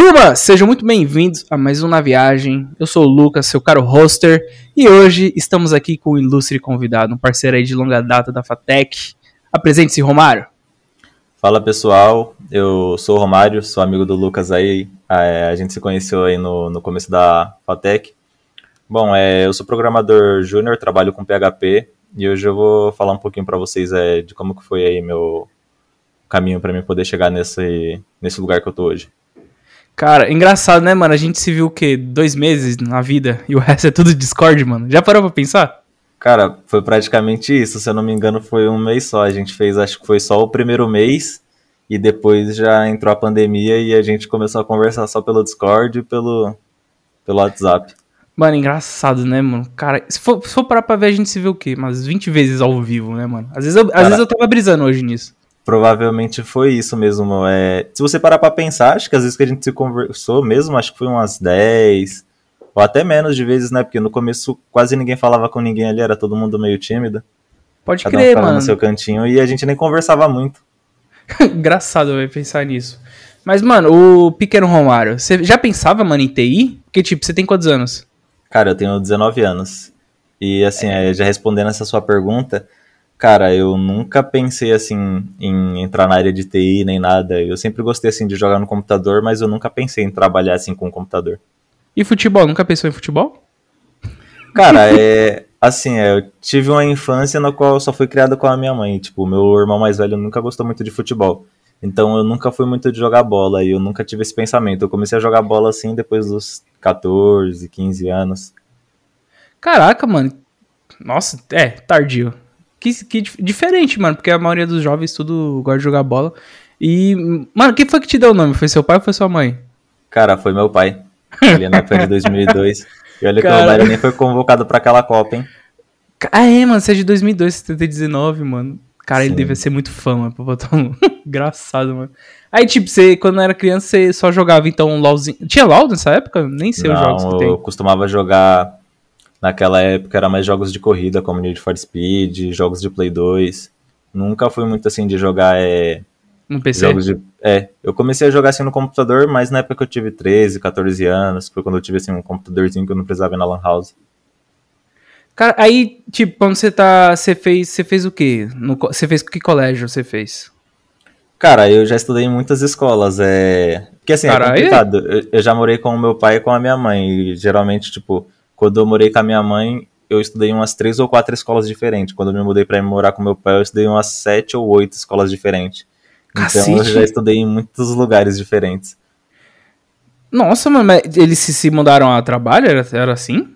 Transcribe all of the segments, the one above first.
Turma, sejam muito bem-vindos a mais um Na Viagem. Eu sou o Lucas, seu caro hoster, e hoje estamos aqui com um ilustre convidado, um parceiro aí de longa data da Fatec. Apresente-se, Romário. Fala pessoal, eu sou o Romário, sou amigo do Lucas aí, é, a gente se conheceu aí no, no começo da Fatec. Bom, é, eu sou programador júnior, trabalho com PHP, e hoje eu vou falar um pouquinho para vocês é, de como que foi aí meu caminho para mim poder chegar nesse, nesse lugar que eu tô hoje. Cara, engraçado, né, mano? A gente se viu o quê? Dois meses na vida e o resto é tudo Discord, mano. Já parou pra pensar? Cara, foi praticamente isso. Se eu não me engano, foi um mês só. A gente fez, acho que foi só o primeiro mês. E depois já entrou a pandemia e a gente começou a conversar só pelo Discord e pelo, pelo WhatsApp. Mano, engraçado, né, mano? Cara, se for, se for parar pra ver, a gente se vê o quê? Umas 20 vezes ao vivo, né, mano? Às vezes eu, Cara, às vezes eu tava brisando hoje nisso. Provavelmente foi isso mesmo. É, se você parar pra pensar, acho que às vezes que a gente se conversou mesmo, acho que foi umas 10, ou até menos de vezes, né? Porque no começo quase ninguém falava com ninguém ali, era todo mundo meio tímido. Pode Cada crer, um mano. no seu cantinho e a gente nem conversava muito. Engraçado vai pensar nisso. Mas, mano, o pequeno Romário, você já pensava, mano, em TI? Porque, tipo, você tem quantos anos? Cara, eu tenho 19 anos. E, assim, é. já respondendo essa sua pergunta, Cara, eu nunca pensei assim em entrar na área de TI nem nada. Eu sempre gostei assim de jogar no computador, mas eu nunca pensei em trabalhar assim com o computador. E futebol? Nunca pensou em futebol? Cara, é assim, é, eu tive uma infância na qual eu só fui criado com a minha mãe. Tipo, meu irmão mais velho nunca gostou muito de futebol. Então eu nunca fui muito de jogar bola e eu nunca tive esse pensamento. Eu comecei a jogar bola assim depois dos 14, 15 anos. Caraca, mano. Nossa, é, tardio. Que, que diferente, mano, porque a maioria dos jovens tudo gosta de jogar bola. E, mano, quem foi que te deu o nome? Foi seu pai ou foi sua mãe? Cara, foi meu pai. Ele na época de 2002. E olha Cara... que o Romário nem foi convocado pra aquela Copa, hein? Ah, é, mano, você é de 2002, você tem 19, mano. Cara, Sim. ele devia ser muito fã, mano, pra botar um... Engraçado, mano. Aí, tipo, você, quando era criança, você só jogava, então, um LOLzinho. Tinha LOL nessa época? Nem sei Não, os jogos que tem. eu costumava jogar Naquela época era mais jogos de corrida, como Need for Speed, jogos de Play 2. Nunca fui muito assim de jogar é, no PC? Jogos de, é, eu comecei a jogar assim no computador, mas na época que eu tive 13, 14 anos, foi quando eu tive assim um computadorzinho que eu não precisava ir na lan house. Cara, aí, tipo, quando você tá, você fez, você fez o quê? No, você fez que colégio você fez? Cara, eu já estudei em muitas escolas, é, porque assim, é complicado. Eu, eu, já morei com o meu pai e com a minha mãe, e geralmente, tipo, quando eu morei com a minha mãe, eu estudei em umas três ou quatro escolas diferentes. Quando eu me mudei para morar com meu pai, eu estudei em umas sete ou oito escolas diferentes. Cacete. Então eu já estudei em muitos lugares diferentes. Nossa, mas eles se, se mudaram a trabalho? Era, era assim?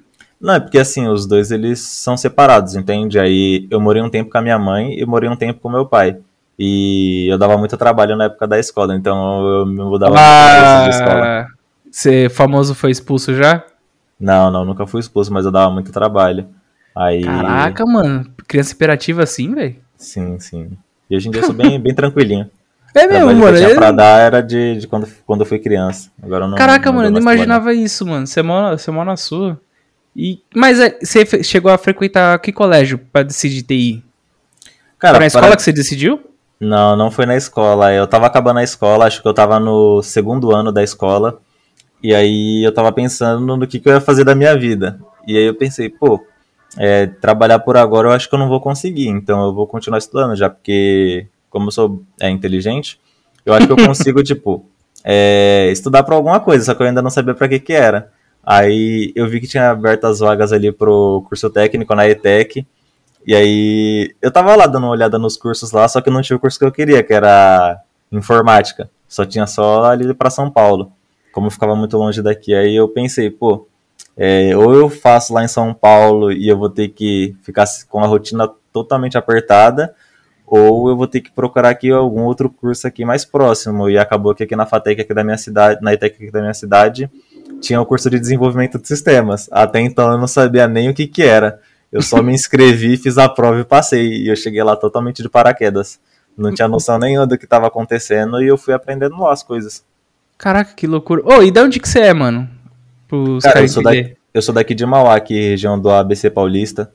Não, é porque assim, os dois eles são separados, entende? Aí eu morei um tempo com a minha mãe e morei um tempo com meu pai. E eu dava muito trabalho na época da escola, então eu me mudava ah, muito de escola. Você famoso foi expulso já? Não, não, nunca fui expulso, mas eu dava muito trabalho. Aí... Caraca, mano. Criança imperativa assim, velho? Sim, sim. E hoje em dia eu sou bem, bem tranquilinho. É mesmo, mano. Que eu tinha pra dar era de, de quando, quando eu fui criança. Agora não. Caraca, não mano, eu não imaginava trabalhar. isso, mano. Você mora, você mora na sua. E, mas é, você chegou a frequentar que colégio pra decidir TI? Cara, foi na escola para... que você decidiu? Não, não foi na escola. Eu tava acabando a escola, acho que eu tava no segundo ano da escola. E aí eu tava pensando no que, que eu ia fazer da minha vida. E aí eu pensei, pô, é, trabalhar por agora eu acho que eu não vou conseguir, então eu vou continuar estudando já, porque como eu sou é, inteligente, eu acho que eu consigo, tipo, é, estudar para alguma coisa, só que eu ainda não sabia para que que era. Aí eu vi que tinha aberto as vagas ali pro curso técnico na ETEC, e aí eu tava lá dando uma olhada nos cursos lá, só que não tinha o curso que eu queria, que era informática. Só tinha só ali para São Paulo como eu ficava muito longe daqui, aí eu pensei, pô, é, ou eu faço lá em São Paulo e eu vou ter que ficar com a rotina totalmente apertada, ou eu vou ter que procurar aqui algum outro curso aqui mais próximo. E acabou que aqui na FATEC aqui da minha cidade, na ETEC aqui da minha cidade, tinha o curso de desenvolvimento de sistemas. Até então eu não sabia nem o que que era. Eu só me inscrevi, fiz a prova e passei. E eu cheguei lá totalmente de paraquedas. Não tinha noção nenhuma do que estava acontecendo e eu fui aprendendo lá as coisas. Caraca, que loucura. Ô, oh, e de onde que você é, mano? Pros Cara, eu sou, daqui, eu sou daqui de Mauá, aqui, região do ABC Paulista.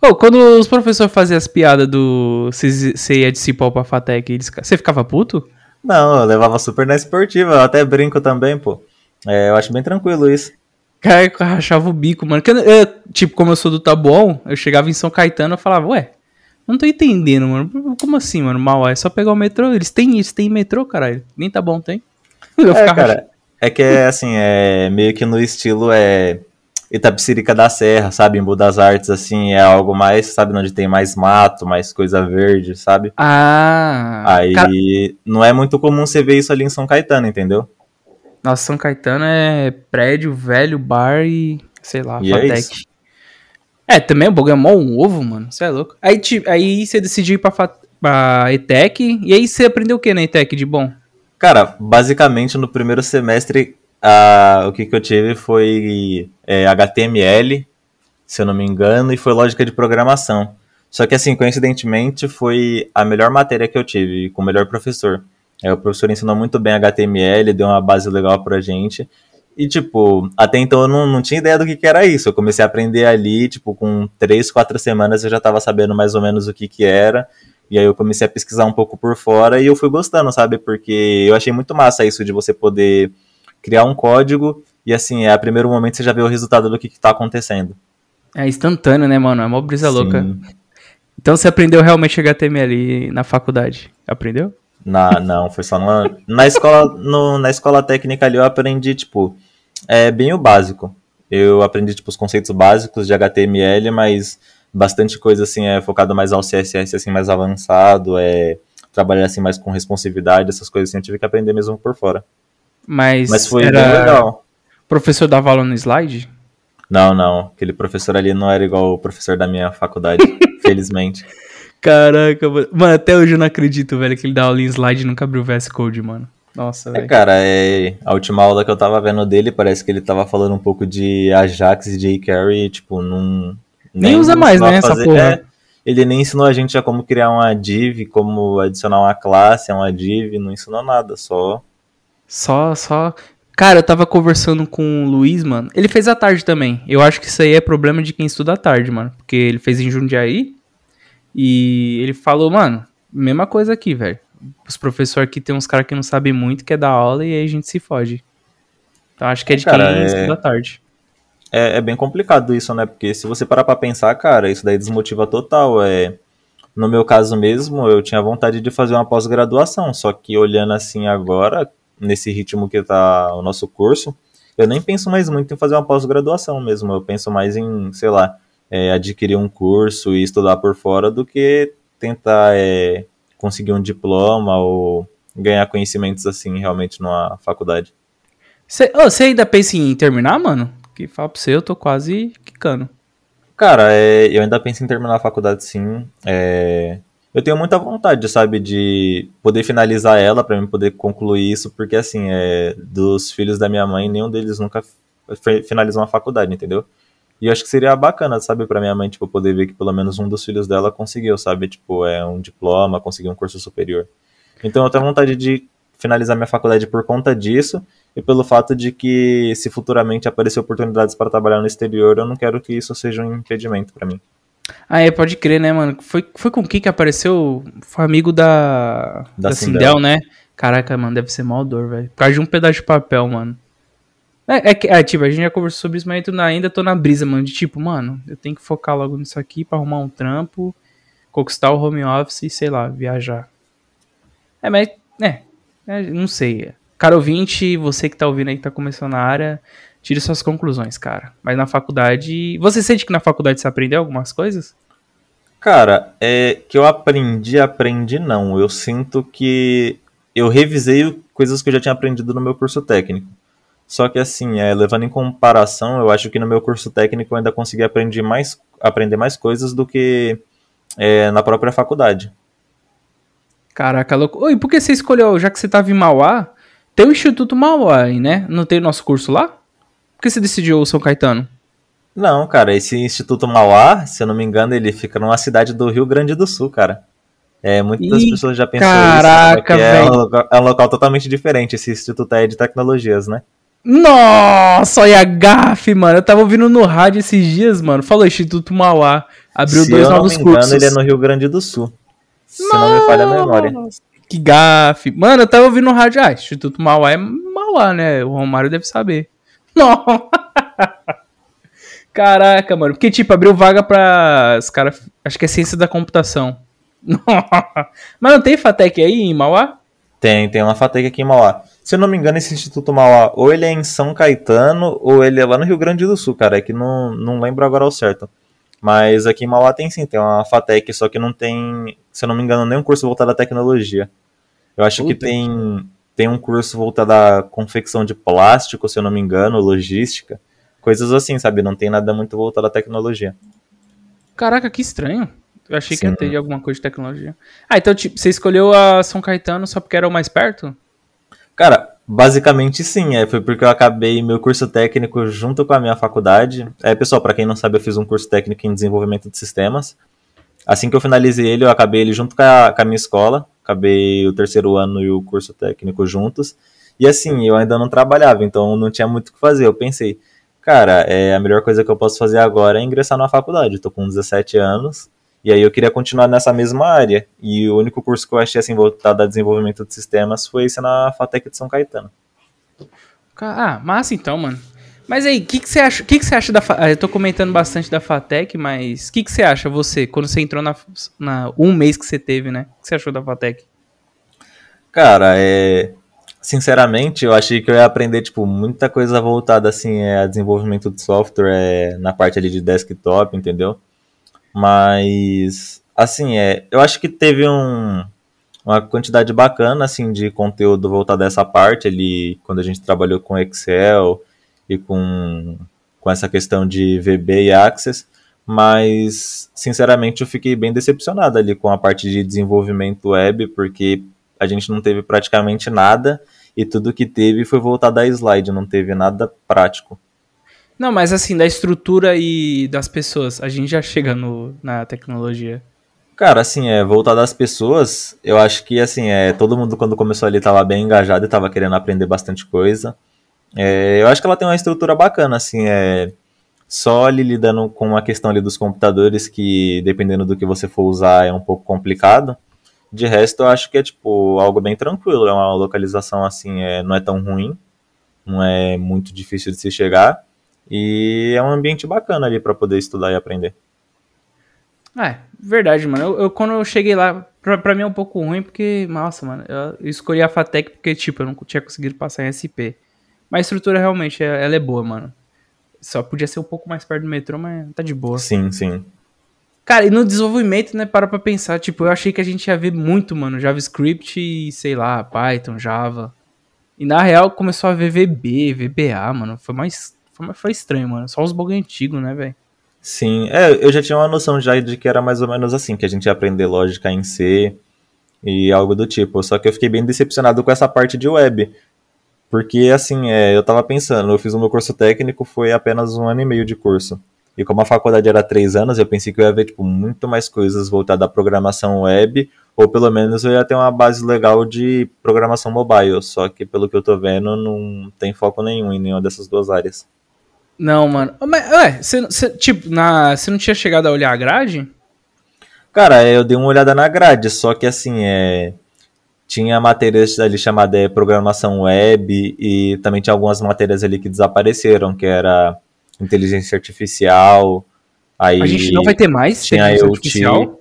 Ô, oh, quando os professores faziam as piadas do você ia de Cipó pra Fatec, eles... você ficava puto? Não, eu levava super na esportiva, eu até brinco também, pô. É, eu acho bem tranquilo isso. Cara, eu rachava o bico, mano. Eu, eu, tipo, como eu sou do Tabuão, eu chegava em São Caetano e falava, ué, não tô entendendo, mano. Como assim, mano? Mal é só pegar o metrô. Eles têm, eles têm metrô, caralho. Nem tá bom, tem. É, cara, é que é assim, é meio que no estilo é Itapecirica da Serra, sabe? Em das Artes, assim, é algo mais, sabe? Onde tem mais mato, mais coisa verde, sabe? Ah. Aí cara... não é muito comum você ver isso ali em São Caetano, entendeu? Nossa, São Caetano é prédio, velho, bar e sei lá, e é Fatec. É, é, também o bagulho é mó um ovo, mano. Você é louco. Aí, aí você decidiu ir pra, pra ETEC, e aí você aprendeu o que na ETEC de bom? Cara, basicamente no primeiro semestre, uh, o que, que eu tive foi é, HTML, se eu não me engano, e foi lógica de programação. Só que, assim, coincidentemente, foi a melhor matéria que eu tive, com o melhor professor. É, o professor ensinou muito bem HTML, deu uma base legal pra gente. E, tipo, até então eu não, não tinha ideia do que, que era isso. Eu comecei a aprender ali, tipo, com três, quatro semanas eu já tava sabendo mais ou menos o que que era. E aí eu comecei a pesquisar um pouco por fora e eu fui gostando, sabe? Porque eu achei muito massa isso de você poder criar um código e, assim, é, a primeiro momento você já vê o resultado do que, que tá acontecendo. É instantâneo, né, mano? É uma brisa Sim. louca. Então você aprendeu realmente HTML na faculdade? Aprendeu? Na, não, foi só numa, na escola, no, na escola técnica ali eu aprendi, tipo, é bem o básico. Eu aprendi, tipo, os conceitos básicos de HTML, mas bastante coisa, assim, é focado mais ao CSS, assim, mais avançado, é trabalhar, assim, mais com responsividade, essas coisas assim, eu tive que aprender mesmo por fora. Mas, mas foi era... bem legal. O professor dava aula no slide? Não, não. Aquele professor ali não era igual o professor da minha faculdade, felizmente. Caraca, mano. Mano, até hoje eu não acredito, velho, que ele dá aula em slide e nunca abriu o VS Code, mano. Nossa, é, velho. É, cara, é... a última aula que eu tava vendo dele, parece que ele tava falando um pouco de Ajax e jQuery, tipo, num... Nem, nem usa mais, né, fazer... essa porra. É, ele nem ensinou a gente a como criar uma div, como adicionar uma classe a uma div, não ensinou nada, só... Só, só... Cara, eu tava conversando com o Luiz, mano. Ele fez à tarde também. Eu acho que isso aí é problema de quem estuda à tarde, mano. Porque ele fez em Jundiaí. E ele falou, mano, mesma coisa aqui, velho. Os professores aqui tem uns caras que não sabem muito, quer dar aula e aí a gente se fode. Então acho que é de cara, quem é... estuda à tarde. É, é, bem complicado isso, né? Porque se você parar pra pensar, cara, isso daí desmotiva total. É... No meu caso mesmo, eu tinha vontade de fazer uma pós-graduação, só que olhando assim agora, nesse ritmo que tá o nosso curso, eu nem penso mais muito em fazer uma pós-graduação mesmo. Eu penso mais em, sei lá, é, adquirir um curso e estudar por fora do que tentar é, conseguir um diploma ou ganhar conhecimentos assim realmente numa faculdade. Você oh, ainda pensa em terminar, mano? Que fala pra você, eu tô quase quicando. Cara, é, eu ainda penso em terminar a faculdade sim. É, eu tenho muita vontade, sabe, de poder finalizar ela para mim poder concluir isso, porque assim, é, dos filhos da minha mãe, nenhum deles nunca finalizou uma faculdade, entendeu? E eu acho que seria bacana, sabe, pra minha mãe, tipo, poder ver que pelo menos um dos filhos dela conseguiu, sabe? Tipo, é um diploma, conseguiu um curso superior. Então eu tenho vontade de finalizar minha faculdade por conta disso e pelo fato de que se futuramente aparecer oportunidades para trabalhar no exterior, eu não quero que isso seja um impedimento para mim. Ah, é, pode crer, né, mano? Foi, foi com quem que apareceu? Foi amigo da, da, da Sindel, Sindel, né? Caraca, mano, deve ser mal dor, velho. Por causa de um pedaço de papel, mano. É, é, é, tipo, a gente já conversou sobre isso, mas eu ainda tô na brisa, mano. De tipo, mano, eu tenho que focar logo nisso aqui pra arrumar um trampo, conquistar o home office e, sei lá, viajar. É, mas, é, é não sei. Cara ouvinte, você que tá ouvindo aí, que tá começando na área, tire suas conclusões, cara. Mas na faculdade. Você sente que na faculdade você aprendeu algumas coisas? Cara, é que eu aprendi, aprendi não. Eu sinto que eu revisei coisas que eu já tinha aprendido no meu curso técnico. Só que assim, é, levando em comparação, eu acho que no meu curso técnico eu ainda consegui aprender mais, aprender mais coisas do que é, na própria faculdade. Caraca, louco. Oi, por que você escolheu, já que você estava em Mauá, tem o Instituto Mauá aí, né? Não tem nosso curso lá? Por que você decidiu o São Caetano? Não, cara, esse Instituto Mauá, se eu não me engano, ele fica numa cidade do Rio Grande do Sul, cara. É, muitas Ih, pessoas já pensam caraca, isso, é, um, é um local totalmente diferente. Esse instituto é de tecnologias, né? Nossa, olha a gafe, mano. Eu tava ouvindo no rádio esses dias, mano. Falou Instituto Mauá. Abriu Se dois eu novos não me cursos. Engano, ele é no Rio Grande do Sul. Se Nossa, não me falha a memória. Que gafe. Mano, eu tava ouvindo no rádio. Ah, Instituto Mauá é Mauá, né? O Romário deve saber. Não. Caraca, mano. Porque, tipo, abriu vaga pra os caras. Acho que é ciência da computação. Mas não tem FATEC aí em Mauá? Tem, tem uma FATEC aqui em Mauá. Se eu não me engano, esse Instituto Mauá, ou ele é em São Caetano, ou ele é lá no Rio Grande do Sul, cara. É que não, não lembro agora ao certo. Mas aqui em Mauá tem sim, tem uma FATEC, só que não tem, se eu não me engano, nenhum curso voltado à tecnologia. Eu acho Puta que tem, tem um curso voltado à confecção de plástico, se eu não me engano, logística. Coisas assim, sabe? Não tem nada muito voltado à tecnologia. Caraca, que estranho. Eu achei Sim. que ia ter alguma coisa de tecnologia. Ah, então tipo, você escolheu a São Caetano só porque era o mais perto? Cara, basicamente sim. É, foi porque eu acabei meu curso técnico junto com a minha faculdade. É, pessoal, para quem não sabe, eu fiz um curso técnico em desenvolvimento de sistemas. Assim que eu finalizei ele, eu acabei ele junto com a, com a minha escola. Acabei o terceiro ano e o curso técnico juntos. E assim, eu ainda não trabalhava, então não tinha muito o que fazer. Eu pensei, cara, é, a melhor coisa que eu posso fazer agora é ingressar na faculdade. Tô com 17 anos, e aí eu queria continuar nessa mesma área. E o único curso que eu achei assim voltado a desenvolvimento de sistemas foi esse na FATEC de São Caetano. Ah, massa então, mano. Mas aí, o que, que você acha? que, que você acha da Eu tô comentando bastante da FATEC, mas o que, que você acha, você, quando você entrou na, na. um mês que você teve, né? O que você achou da FATEC? Cara, é sinceramente, eu achei que eu ia aprender, tipo, muita coisa voltada, assim, é, a desenvolvimento de software, é, na parte ali de desktop, entendeu? Mas, assim, é, eu acho que teve um, uma quantidade bacana, assim, de conteúdo voltado a essa parte ali, quando a gente trabalhou com Excel e com, com essa questão de VB e Access, mas, sinceramente, eu fiquei bem decepcionado ali com a parte de desenvolvimento web, porque a gente não teve praticamente nada, e tudo que teve foi voltado a slide, não teve nada prático. Não, mas assim, da estrutura e das pessoas, a gente já chega no, na tecnologia. Cara, assim, é, voltado às pessoas, eu acho que, assim, é, todo mundo quando começou ali estava bem engajado e estava querendo aprender bastante coisa. É, eu acho que ela tem uma estrutura bacana, assim, é, só ali lidando com a questão ali dos computadores, que dependendo do que você for usar é um pouco complicado. De resto, eu acho que é tipo algo bem tranquilo. É uma localização assim, é, não é tão ruim, não é muito difícil de se chegar e é um ambiente bacana ali para poder estudar e aprender. É, verdade, mano. Eu, eu, quando eu cheguei lá, pra, pra mim é um pouco ruim, porque, nossa, mano, eu, eu escolhi a FATEC porque, tipo, eu não tinha conseguido passar em SP. Mas a estrutura realmente, ela é boa, mano. Só podia ser um pouco mais perto do metrô, mas tá de boa. Sim, sim. Cara, e no desenvolvimento, né, para pra pensar, tipo, eu achei que a gente ia ver muito, mano, JavaScript e, sei lá, Python, Java. E na real começou a ver VB, VBA, mano. Foi mais. Foi, foi estranho, mano. Só os bugs antigos, né, velho? Sim, é, eu já tinha uma noção já de que era mais ou menos assim, que a gente ia aprender lógica em C e algo do tipo. Só que eu fiquei bem decepcionado com essa parte de web. Porque, assim, é, eu tava pensando, eu fiz o meu curso técnico, foi apenas um ano e meio de curso. E como a faculdade era três anos, eu pensei que eu ia ver tipo, muito mais coisas voltadas à programação web, ou pelo menos eu ia ter uma base legal de programação mobile. Só que pelo que eu tô vendo, não tem foco nenhum em nenhuma dessas duas áreas. Não, mano. Mas, ué, você, tipo, na, você não tinha chegado a olhar a grade? Cara, eu dei uma olhada na grade, só que assim, é. Tinha matérias ali chamada é, programação web e também tinha algumas matérias ali que desapareceram, que era inteligência artificial. Aí a gente não vai ter mais tinha inteligência IoT. artificial?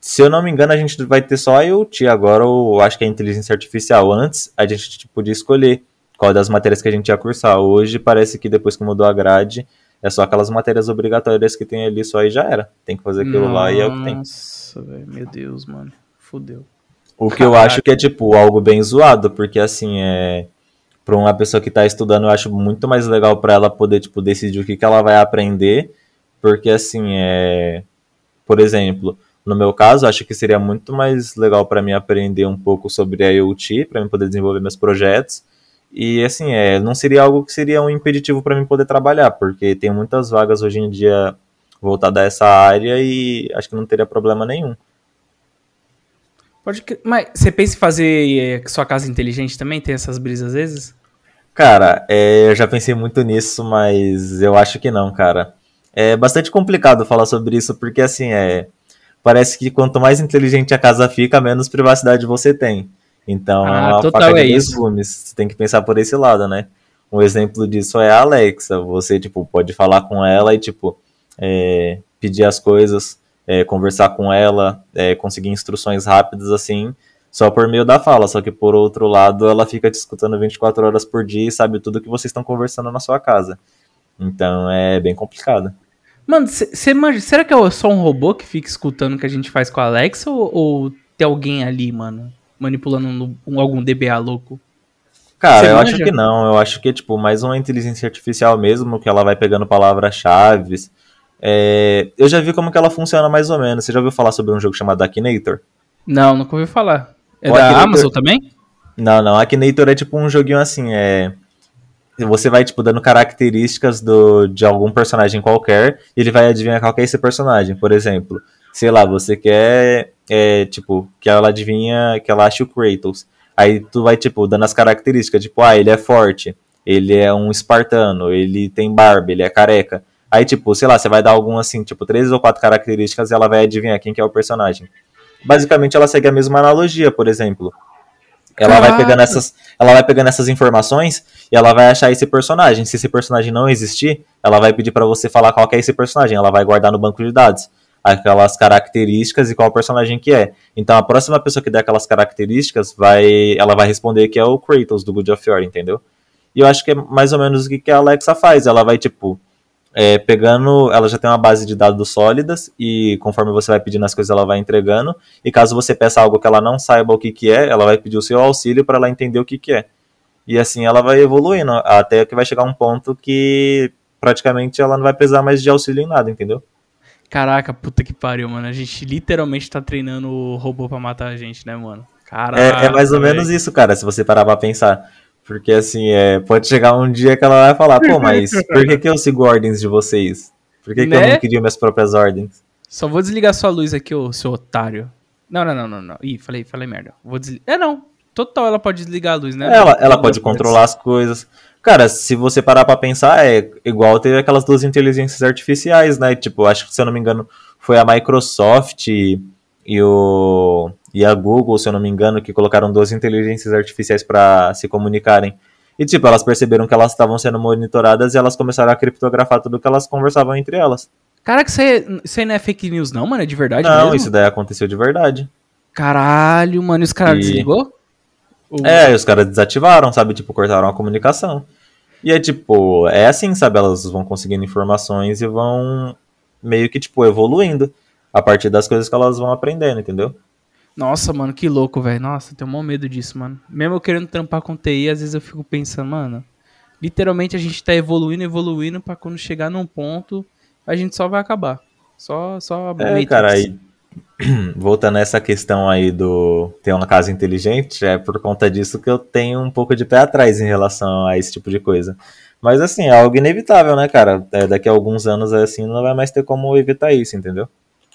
Se eu não me engano, a gente vai ter só a IoT agora, ou acho que é inteligência artificial. Antes, a gente podia escolher qual das matérias que a gente ia cursar. Hoje, parece que depois que mudou a grade, é só aquelas matérias obrigatórias que tem ali só e já era. Tem que fazer aquilo Nossa, lá e é o que tem. Nossa, meu Deus, mano. Fudeu. O que Caraca. eu acho que é, tipo, algo bem zoado, porque, assim, é para uma pessoa que está estudando, eu acho muito mais legal para ela poder tipo decidir o que, que ela vai aprender, porque assim é, por exemplo, no meu caso, acho que seria muito mais legal para mim aprender um pouco sobre a IoT, para mim poder desenvolver meus projetos. E assim, é, não seria algo que seria um impeditivo para mim poder trabalhar, porque tem muitas vagas hoje em dia voltadas a essa área e acho que não teria problema nenhum. Pode, mas você pensa em fazer é, sua casa inteligente também? Tem essas brisas às vezes? Cara, é, eu já pensei muito nisso, mas eu acho que não, cara. É bastante complicado falar sobre isso, porque assim, é. Parece que quanto mais inteligente a casa fica, menos privacidade você tem. Então, Ah, é uma total, faca de é dois isso. gumes. Você tem que pensar por esse lado, né? Um exemplo disso é a Alexa. Você, tipo, pode falar com ela e, tipo, é, pedir as coisas, é, conversar com ela, é, conseguir instruções rápidas, assim, só por meio da fala. Só que, por outro lado, ela fica te escutando 24 horas por dia e sabe tudo que vocês estão conversando na sua casa. Então, é bem complicado. Mano, cê, cê imagina, será que é só um robô que fica escutando o que a gente faz com a Alexa ou, ou tem alguém ali, mano, manipulando um- um- algum DBA louco? Cara, Você eu manja? acho que não. Eu acho que é tipo mais uma inteligência artificial mesmo, que ela vai pegando palavras-chave. É, eu já vi como que ela funciona mais ou menos. Você já ouviu falar sobre um jogo chamado Akinator? Não, nunca ouvi falar. É O da Akinator- Amazon também? Não, não. Akinator é tipo um joguinho assim, é você vai tipo dando características do, de algum personagem qualquer e ele vai adivinhar qual é esse personagem. Por exemplo, sei lá, você quer é, tipo que ela adivinha que ela acha o Kratos. Aí tu vai tipo dando as características, tipo, ah, ele é forte, ele é um espartano, ele tem barba, ele é careca. Aí tipo, sei lá, você vai dar algum assim, tipo, três ou quatro características e ela vai adivinhar quem que é o personagem. Basicamente ela segue a mesma analogia, por exemplo. Ela vai pegando essas, ela vai pegando essas informações e ela vai achar esse personagem. Se esse personagem não existir, ela vai pedir pra você falar qual que é esse personagem. Ela vai guardar no banco de dados aquelas características e qual personagem que é. Então a próxima pessoa que der aquelas características vai, ela vai responder que é o Kratos do God of War, entendeu? E eu acho que é mais ou menos o que que a Alexa faz. Ela vai tipo é, pegando, ela já tem uma base de dados sólidas e conforme você vai pedindo as coisas, ela vai entregando. E caso você peça algo que ela não saiba o que, que é, ela vai pedir o seu auxílio para ela entender o que, que é. E assim ela vai evoluindo até que vai chegar um ponto que praticamente ela não vai precisar mais de auxílio em nada, entendeu? Caraca, puta que pariu, mano. A gente literalmente tá treinando o robô pra matar a gente, né, mano? Caraca. É, é mais ou menos isso, cara, se você parar pra pensar. Porque assim, é, pode chegar um dia que ela vai falar, pô, mas por que, que eu sigo ordens de vocês? Por que, que eu Né? não queria minhas próprias ordens? Só vou desligar sua luz aqui, ô seu otário. Não, não, não, não, não. Ih, falei, falei merda. Vou desligar. É, não. Total, ela pode desligar a luz, né? Ela, ela pode controlar as coisas. Cara, se você parar pra pensar, é igual teve aquelas duas inteligências artificiais, né? Tipo, acho que se eu não me engano, foi a Microsoft e, e o e a Google, se eu não me engano, que colocaram duas inteligências artificiais pra se comunicarem. E tipo, elas perceberam que elas estavam sendo monitoradas e elas começaram a criptografar tudo que elas conversavam entre elas. Caraca, isso aí, isso aí não é fake news, não, mano? É de verdade não, mesmo? isso daí aconteceu de verdade. Caralho, mano. E os caras E- desligou? Ou- É, os caras desativaram, sabe? Tipo, cortaram a comunicação. E é tipo, é assim, sabe? Elas vão conseguindo informações e vão meio que, tipo, evoluindo a partir das coisas que elas vão aprendendo, entendeu? Nossa, mano, que louco, velho. Nossa, eu tenho maior medo disso, mano. Mesmo eu querendo trampar com TI, às vezes eu fico pensando, mano, literalmente a gente tá evoluindo, evoluindo pra quando chegar num ponto, a gente só vai acabar. Só, só É, cara, aí. Voltando a essa questão aí do ter uma casa inteligente, é por conta disso que eu tenho um pouco de pé atrás em relação a esse tipo de coisa. Mas assim, é algo inevitável, né, cara? É, daqui a alguns anos, assim, não vai mais ter como evitar isso, entendeu?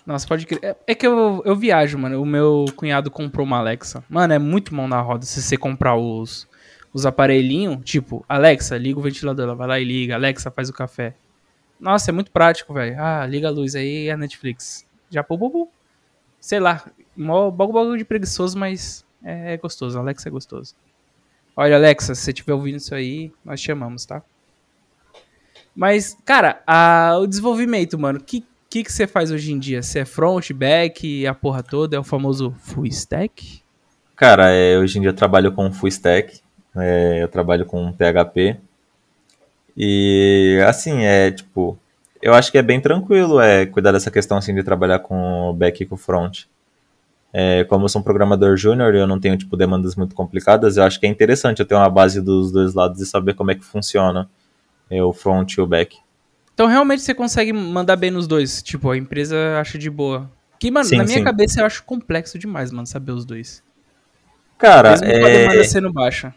Nossa, pode crer. É, é que eu, eu viajo, mano. O meu cunhado comprou uma Alexa. Mano, é muito mão na roda se você comprar os, os aparelhinhos. Tipo, Alexa, liga o ventilador. Ela vai lá e liga. Alexa, faz o café. Nossa, é muito prático, velho. Ah, liga a luz aí, é a Netflix. Já pô, pô, pô. Sei lá. Mó bagulho de preguiçoso, mas é, é gostoso. Alexa é gostoso. Olha, Alexa, se você estiver ouvindo isso aí, nós chamamos, tá? Mas, cara, a- o desenvolvimento, mano, que que que você faz hoje em dia? Você é front, back, a porra toda? É o famoso full stack? Cara, é, hoje em dia eu trabalho com full stack, é, eu trabalho com PHP. E assim, é tipo, eu acho que é bem tranquilo é, cuidar dessa questão assim de trabalhar com o back e com o front. É, como eu sou um programador júnior e eu não tenho tipo demandas muito complicadas, eu acho que é interessante eu ter uma base dos dois lados e saber como é que funciona é, o front e o back. Então realmente você consegue mandar bem nos dois. Tipo, a empresa acha de boa. Que, mano, Sim, na minha sim. cabeça eu acho complexo demais, mano, saber os dois. Cara, Mesmo com a é, demanda sendo baixa.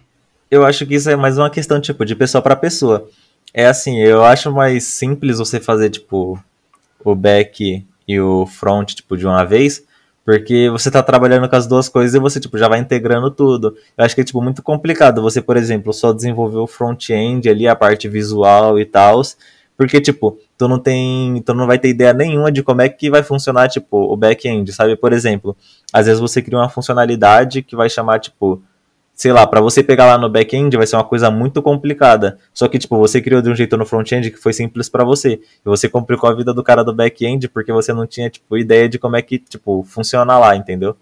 eu acho que isso é mais uma questão, tipo, de pessoa para pessoa. É assim, eu acho mais simples você fazer, tipo, o back e o front, tipo, de uma vez, porque você tá trabalhando com as duas coisas e você, tipo, já vai integrando tudo. Eu acho que é, tipo, muito complicado você, por exemplo, só desenvolver o front-end ali, a parte visual e tal, Porque, tipo, tu não tem. Tu não vai ter ideia nenhuma de como é que vai funcionar, tipo, o back-end, sabe? Por exemplo, às vezes você cria uma funcionalidade que vai chamar, tipo, sei lá, para você pegar lá no back-end vai ser uma coisa muito complicada. Só que, tipo, você criou de um jeito no front-end que foi simples para você. E você complicou a vida do cara do back-end porque você não tinha, tipo, ideia de como é que, tipo, funciona lá, entendeu?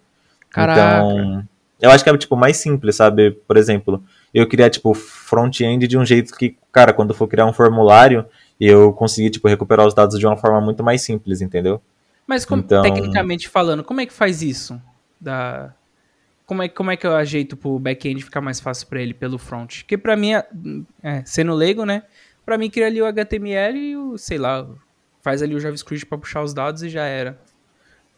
Caraca. Então, eu acho que é, tipo, mais simples, sabe? Por exemplo, eu criar, tipo, front-end de um jeito que, cara, quando for criar um formulário, eu consegui, tipo, recuperar os dados de uma forma muito mais simples, entendeu? Mas, como, então... tecnicamente falando, como é que faz isso? Da como é, como é que eu ajeito pro back-end ficar mais fácil para ele pelo front? Porque para mim, é, é, sendo leigo, né? Para mim, cria ali o HTML e o, sei lá, faz ali o JavaScript para puxar os dados e já era.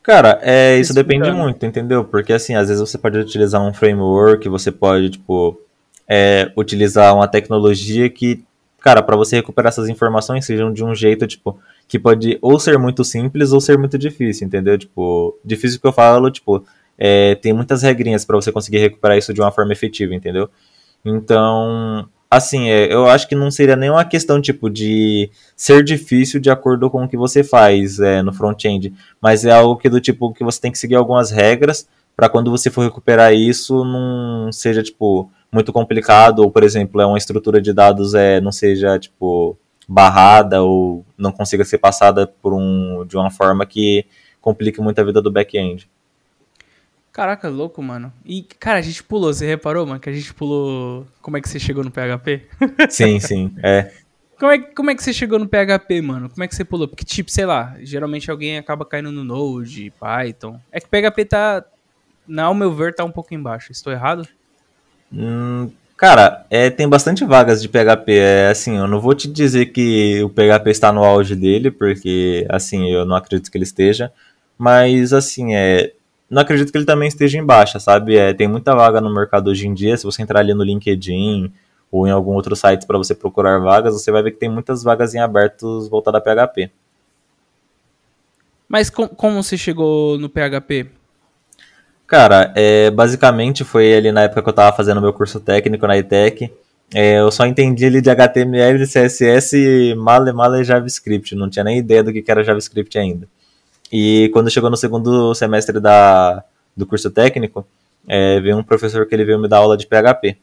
Cara, é, isso depende muito, entendeu? Porque assim, às vezes você pode utilizar um framework, você pode, tipo, é, utilizar uma tecnologia que, cara, para você recuperar essas informações sejam de um jeito, tipo, que pode ou ser muito simples ou ser muito difícil, entendeu? Tipo, difícil que eu falo, tipo, é, tem muitas regrinhas para você conseguir recuperar isso de uma forma efetiva, entendeu? Então, assim, é, eu acho que não seria nenhuma questão tipo de ser difícil de acordo com o que você faz é, no front-end, mas é algo que do tipo que você tem que seguir algumas regras para quando você for recuperar isso não seja tipo muito complicado ou por exemplo é uma estrutura de dados é não seja tipo barrada ou não consiga ser passada por um de uma forma que complique muito a vida do back-end. Caraca, louco, mano. E, cara, a gente pulou, você reparou, mano, que a gente pulou. Como é que você chegou no PHP? Sim, sim, é. Como é, como é que você chegou no PHP, mano? Como é que você pulou? Porque, tipo, sei lá, geralmente alguém acaba caindo no Node, Python. É que PHP tá, ao meu ver, tá um pouco embaixo. Estou errado? Hum, cara, é, tem bastante vagas de PHP. É, assim, eu não vou te dizer que o PHP está no auge dele, porque, assim, eu não acredito que ele esteja. Mas, assim, é, não acredito que ele também esteja em baixa, sabe? É, tem muita vaga no mercado hoje em dia. Se você entrar ali no LinkedIn ou em algum outro site para você procurar vagas, você vai ver que tem muitas vagas em abertos voltadas a PHP. Mas com, como você chegou no PHP? Cara, é, basicamente foi ali na época que eu estava fazendo meu curso técnico na ITEC. É, eu só entendi ele de HTML, CSS, male, male JavaScript. Não tinha nem ideia do que era JavaScript ainda. E quando chegou no segundo semestre da, do curso técnico, é, veio um professor que ele veio me dar aula de PHP.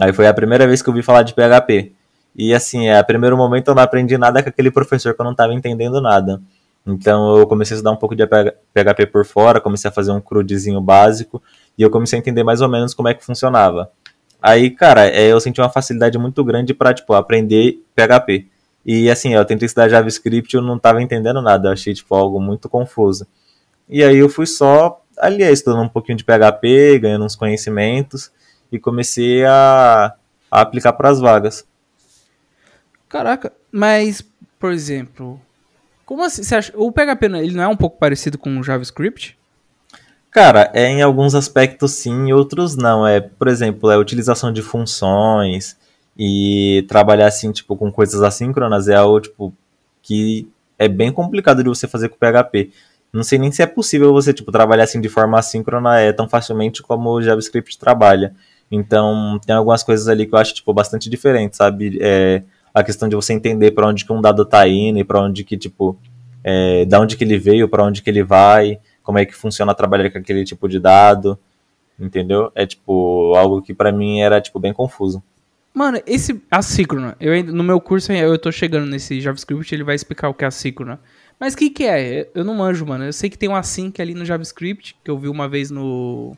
Aí foi a primeira vez que eu vi falar de PHP. E assim, é, a primeiro momento eu não aprendi nada com aquele professor que eu não estava entendendo nada. Então eu comecei a estudar um pouco de PHP por fora, comecei a fazer um crudezinho básico e eu comecei a entender mais ou menos como é que funcionava. Aí, cara, é, eu senti uma facilidade muito grande para tipo aprender PHP. E assim, eu tentei estudar JavaScript e eu não estava entendendo nada, eu achei tipo algo muito confuso. E aí eu fui só ali estudando um pouquinho de PHP, ganhando uns conhecimentos e comecei a, a aplicar para as vagas. Caraca, mas por exemplo, como assim? Você acha, o PHP ele não é um pouco parecido com o JavaScript? Cara, é em alguns aspectos sim, em outros não. É, por exemplo, é a utilização de funções, e trabalhar assim, tipo, com coisas assíncronas é algo, tipo, que é bem complicado de você fazer com PHP. Não sei nem se é possível você, tipo, trabalhar assim de forma assíncrona é, tão facilmente como o JavaScript trabalha. Então, tem algumas coisas ali que eu acho, tipo, bastante diferente, sabe? É, a questão de você entender para onde que um dado tá indo e para onde que, tipo, é, da onde que ele veio, para onde que ele vai, como é que funciona trabalhar com aquele tipo de dado, entendeu? É, tipo, algo que para mim era, tipo, bem confuso. Mano, esse assíncrona, eu no meu curso eu tô chegando nesse JavaScript, ele vai explicar o que é assíncrona. Mas o que que é? Eu não manjo, mano. Eu sei que tem um async ali no JavaScript, que eu vi uma vez no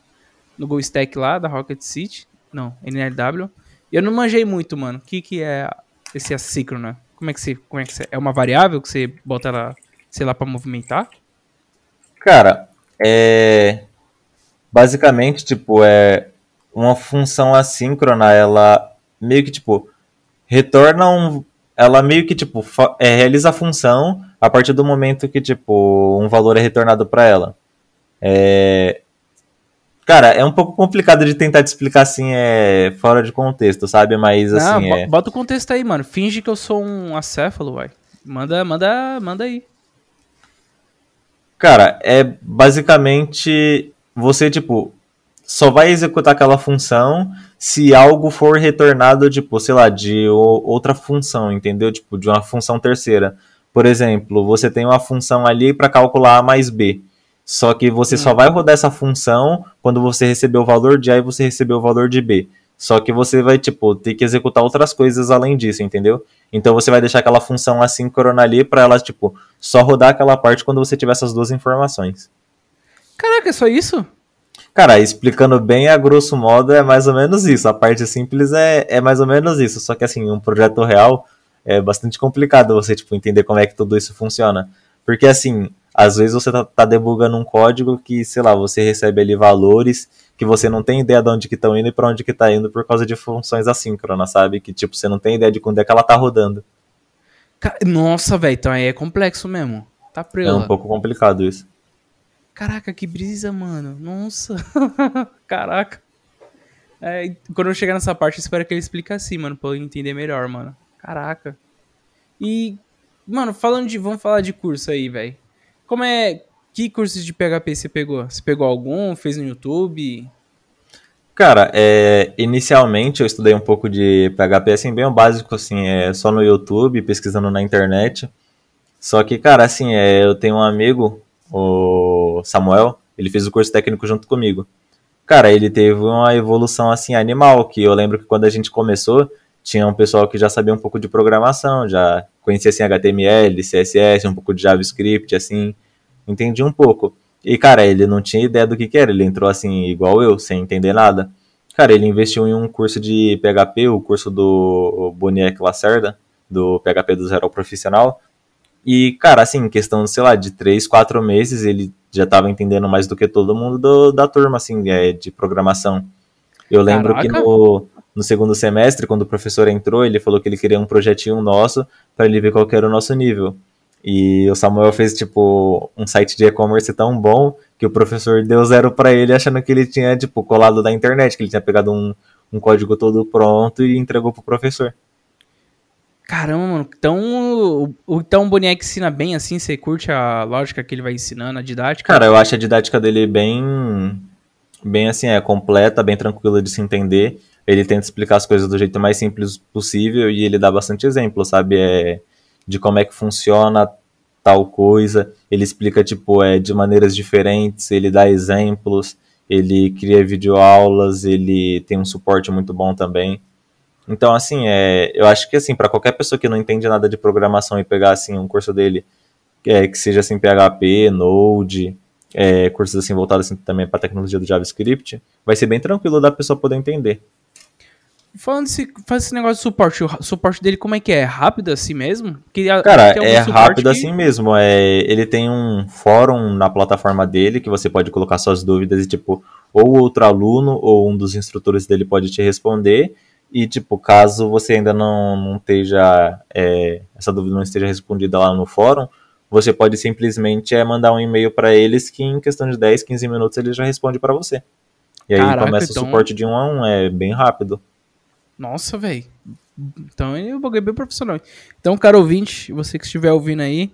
no GoStack lá da Rocket City, não, NLW. E eu não manjei muito, mano. O que que é esse assíncrona? Como é que você, como é que você, é uma variável que você bota ela, sei lá, para movimentar? Cara, é basicamente tipo é uma função assíncrona, ela meio que, tipo, retorna um. Ela meio que, tipo, é, realiza a função a partir do momento que, tipo, um valor é retornado para ela. É... Cara, é um pouco complicado de tentar te explicar assim, é fora de contexto, sabe? Mas assim. Não, é... Bota o contexto aí, mano. Finge que eu sou um acéfalo, vai. Manda, manda, manda aí. Cara, é basicamente você, tipo, só vai executar aquela função se algo for retornado, tipo, sei lá, de outra função, entendeu? Tipo, de uma função terceira. Por exemplo, você tem uma função ali para calcular A mais B. Só que você hum. só vai rodar essa função quando você receber o valor de A e você receber o valor de B. Só que você vai, tipo, ter que executar outras coisas além disso, entendeu? Então você vai deixar aquela função assíncrona ali para ela, tipo, só rodar aquela parte quando você tiver essas duas informações. Caraca, é só isso? Cara, explicando bem a grosso modo é mais ou menos isso. A parte simples é, é mais ou menos isso. Só que assim, um projeto real é bastante complicado você, tipo, entender como é que tudo isso funciona. Porque assim, às vezes você tá, tá debugando um código que, sei lá, você recebe ali valores que você não tem ideia de onde que estão indo e para onde que tá indo por causa de funções assíncronas, sabe? Que tipo, você não tem ideia de quando é que ela tá rodando. Nossa, velho, então aí é complexo mesmo. Tá prela. É um pouco complicado isso. Caraca, que brisa, mano. Nossa. Caraca. É, quando eu chegar nessa parte, espero que ele explique assim, mano, pra eu entender melhor, mano. Caraca. E, mano, falando de. Vamos falar de curso aí, velho. Como é. Que cursos de PHP você pegou? Você pegou algum? Fez no YouTube? Cara, é, inicialmente eu estudei um pouco de PHP, assim, bem básico, assim, é só no YouTube, pesquisando na internet. Só que, cara, assim, é, eu tenho um amigo, o Samuel, ele fez o curso técnico junto comigo. Cara, ele teve uma evolução, assim, animal, que eu lembro que quando a gente começou, tinha um pessoal que já sabia um pouco de programação, já conhecia, assim, HTML, CSS, um pouco de JavaScript, assim, entendi um pouco. E, cara, ele não tinha ideia do que, que era, ele entrou assim, igual eu, sem entender nada. Cara, ele investiu em um curso de PHP, o curso do Boniek Lacerda, do PHP do Zero ao Profissional. E, cara, assim, em questão, sei lá, de três, quatro meses, ele já estava entendendo mais do que todo mundo do, da turma, assim, é, de programação. Eu lembro Caraca. que no, no segundo semestre, quando o professor entrou, ele falou que ele queria um projetinho nosso para ele ver qual era o nosso nível. E o Samuel fez, tipo, um site de e-commerce tão bom que o professor deu zero para ele, achando que ele tinha, tipo, colado da internet, que ele tinha pegado um, um código todo pronto e entregou pro professor. Caramba, mano. Então, o, o Boniek ensina bem assim? Você curte a lógica que ele vai ensinando, a didática? Cara, eu acho a didática dele bem. Bem assim, é completa, bem tranquila de se entender. Ele tenta explicar as coisas do jeito mais simples possível e ele dá bastante exemplo, sabe? É de como é que funciona tal coisa. Ele explica, tipo, é, de maneiras diferentes, ele dá exemplos, ele cria videoaulas, ele tem um suporte muito bom também. Então, assim, é, eu acho que, assim, para qualquer pessoa que não entende nada de programação e pegar, assim, um curso dele é, que seja, assim, PHP, Node, é, cursos, assim, voltados, assim, também para tecnologia do JavaScript, vai ser bem tranquilo da pessoa poder entender. Falando desse, faz esse negócio de suporte, o suporte dele como é que é? Rápido assim mesmo? Que, Cara, é rápido que... assim mesmo. É, ele tem um fórum na plataforma dele que você pode colocar suas dúvidas e, tipo, ou outro aluno ou um dos instrutores dele pode te responder. E, tipo, caso você ainda não, não esteja, é, essa dúvida não esteja respondida lá no fórum, você pode simplesmente é, mandar um e-mail para eles que em questão de 10, 15 minutos ele já responde para você. E aí Caraca, começa então... o suporte de um a um, é bem rápido. Nossa, velho. Então é um bagulho bem profissional. Então, caro ouvinte, você que estiver ouvindo aí,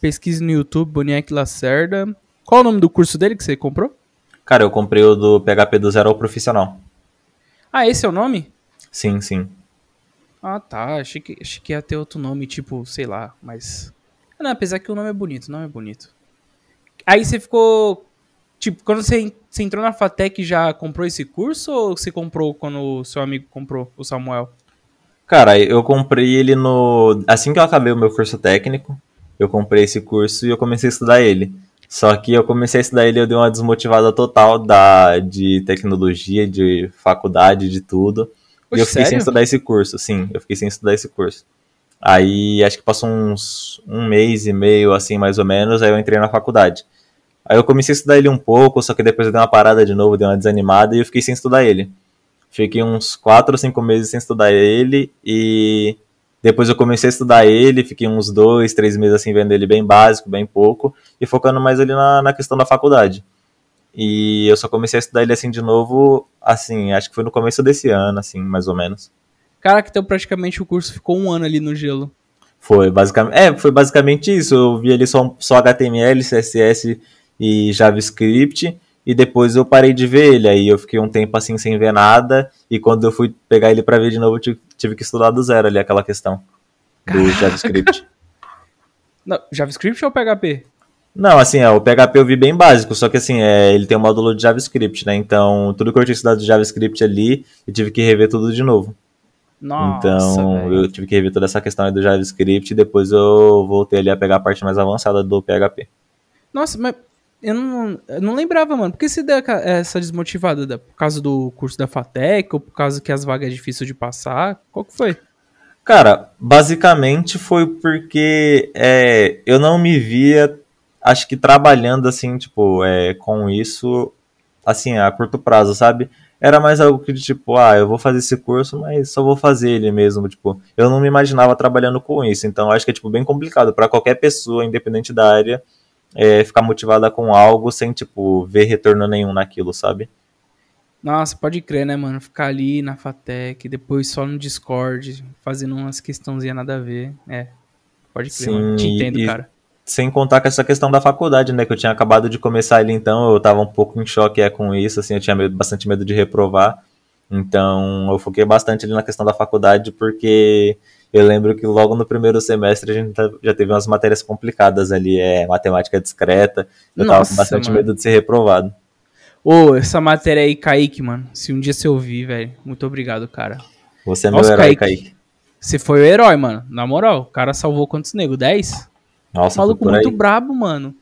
pesquise no YouTube, Boniek Lacerda. Qual o nome do curso dele que você comprou? Cara, eu comprei o do PHP do Zero ao Profissional. Ah, esse é o nome? Sim, sim. Ah, tá. Achei que, achei que ia ter outro nome, tipo, sei lá, mas. Não, apesar que o nome é bonito, o nome é bonito. Aí você ficou Tipo, quando você, você entrou na Fatec, já comprou esse curso ou você comprou quando o seu amigo comprou, o Samuel? Cara, eu comprei ele no. Assim que eu acabei o meu curso técnico, eu comprei esse curso e eu comecei a estudar ele. Só que eu comecei a estudar ele e eu dei uma desmotivada total da, de tecnologia, de faculdade, de tudo. Oxe, e eu fiquei sério? sem estudar esse curso, sim, eu fiquei sem estudar esse curso. Aí acho que passou uns um mês e meio, assim, mais ou menos, aí eu entrei na faculdade. Aí eu comecei a estudar ele um pouco, só que depois eu dei uma parada de novo, dei uma desanimada e eu fiquei sem estudar ele. Fiquei uns 4 ou 5 meses sem estudar ele e depois eu comecei a estudar ele, fiquei uns 2, 3 meses assim vendo ele bem básico, bem pouco e focando mais ali na, na questão da faculdade. E eu só comecei a estudar ele assim de novo, assim, acho que foi no começo desse ano, assim, mais ou menos. Caraca, então praticamente o curso ficou um ano ali no gelo. Foi basicamente, é, foi basicamente isso. Eu vi ali só, só HTML, CSS e JavaScript. e depois eu parei de ver ele. Aí eu fiquei um tempo assim sem ver nada, e quando eu fui pegar ele para ver de novo, eu tive, tive, que estudar do zero ali aquela questão do JavaScript. Não, JavaScript ou PHP? Não, assim, é, o PHP eu vi bem básico, só que assim, é, ele tem um módulo de JavaScript, né? Então, tudo que eu tinha estudado de JavaScript ali, eu tive que rever tudo de novo. Nossa, então, véio. eu tive que rever toda essa questão do JavaScript e depois eu voltei ali a pegar a parte mais avançada do PHP. Nossa, mas eu não, eu não lembrava, mano. Por que você deu essa desmotivada? Por causa do curso da FATEC ou por causa que as vagas é difícil de passar? Qual que foi? Cara, basicamente foi porque é, eu não me via, acho que trabalhando assim, tipo, é, com isso, assim, a curto prazo, sabe? Era mais algo que, tipo, ah, eu vou fazer esse curso, mas só vou fazer ele mesmo, tipo, eu não me imaginava trabalhando com isso, então acho que é, tipo, bem complicado para qualquer pessoa, independente da área, é, ficar motivada com algo sem, tipo, ver retorno nenhum naquilo, sabe? Nossa, pode crer, né, mano? Ficar ali na Fatec, depois só no Discord, fazendo umas questãozinhas nada a ver. É, pode crer, Sim, mano. Te entendo, e, cara. Sem contar com essa questão da faculdade, né? Que eu tinha acabado de começar ali, então eu tava um pouco em choque é, com isso, assim, eu tinha medo, bastante medo de reprovar. Então eu foquei bastante ali na questão da faculdade, porque eu lembro que logo no primeiro semestre a gente tá, já teve umas matérias complicadas ali, é matemática discreta. Eu Nossa, tava com bastante mano. medo de ser reprovado. Ô, essa matéria aí, Kaique, mano. Se um dia você ouvir, velho, muito obrigado, cara. Você é meu Nossa, herói, Kaique. Kaique. Você foi o herói, mano. Na moral, o cara salvou quantos negros? 10? Nossa, Maluco muito brabo, mano.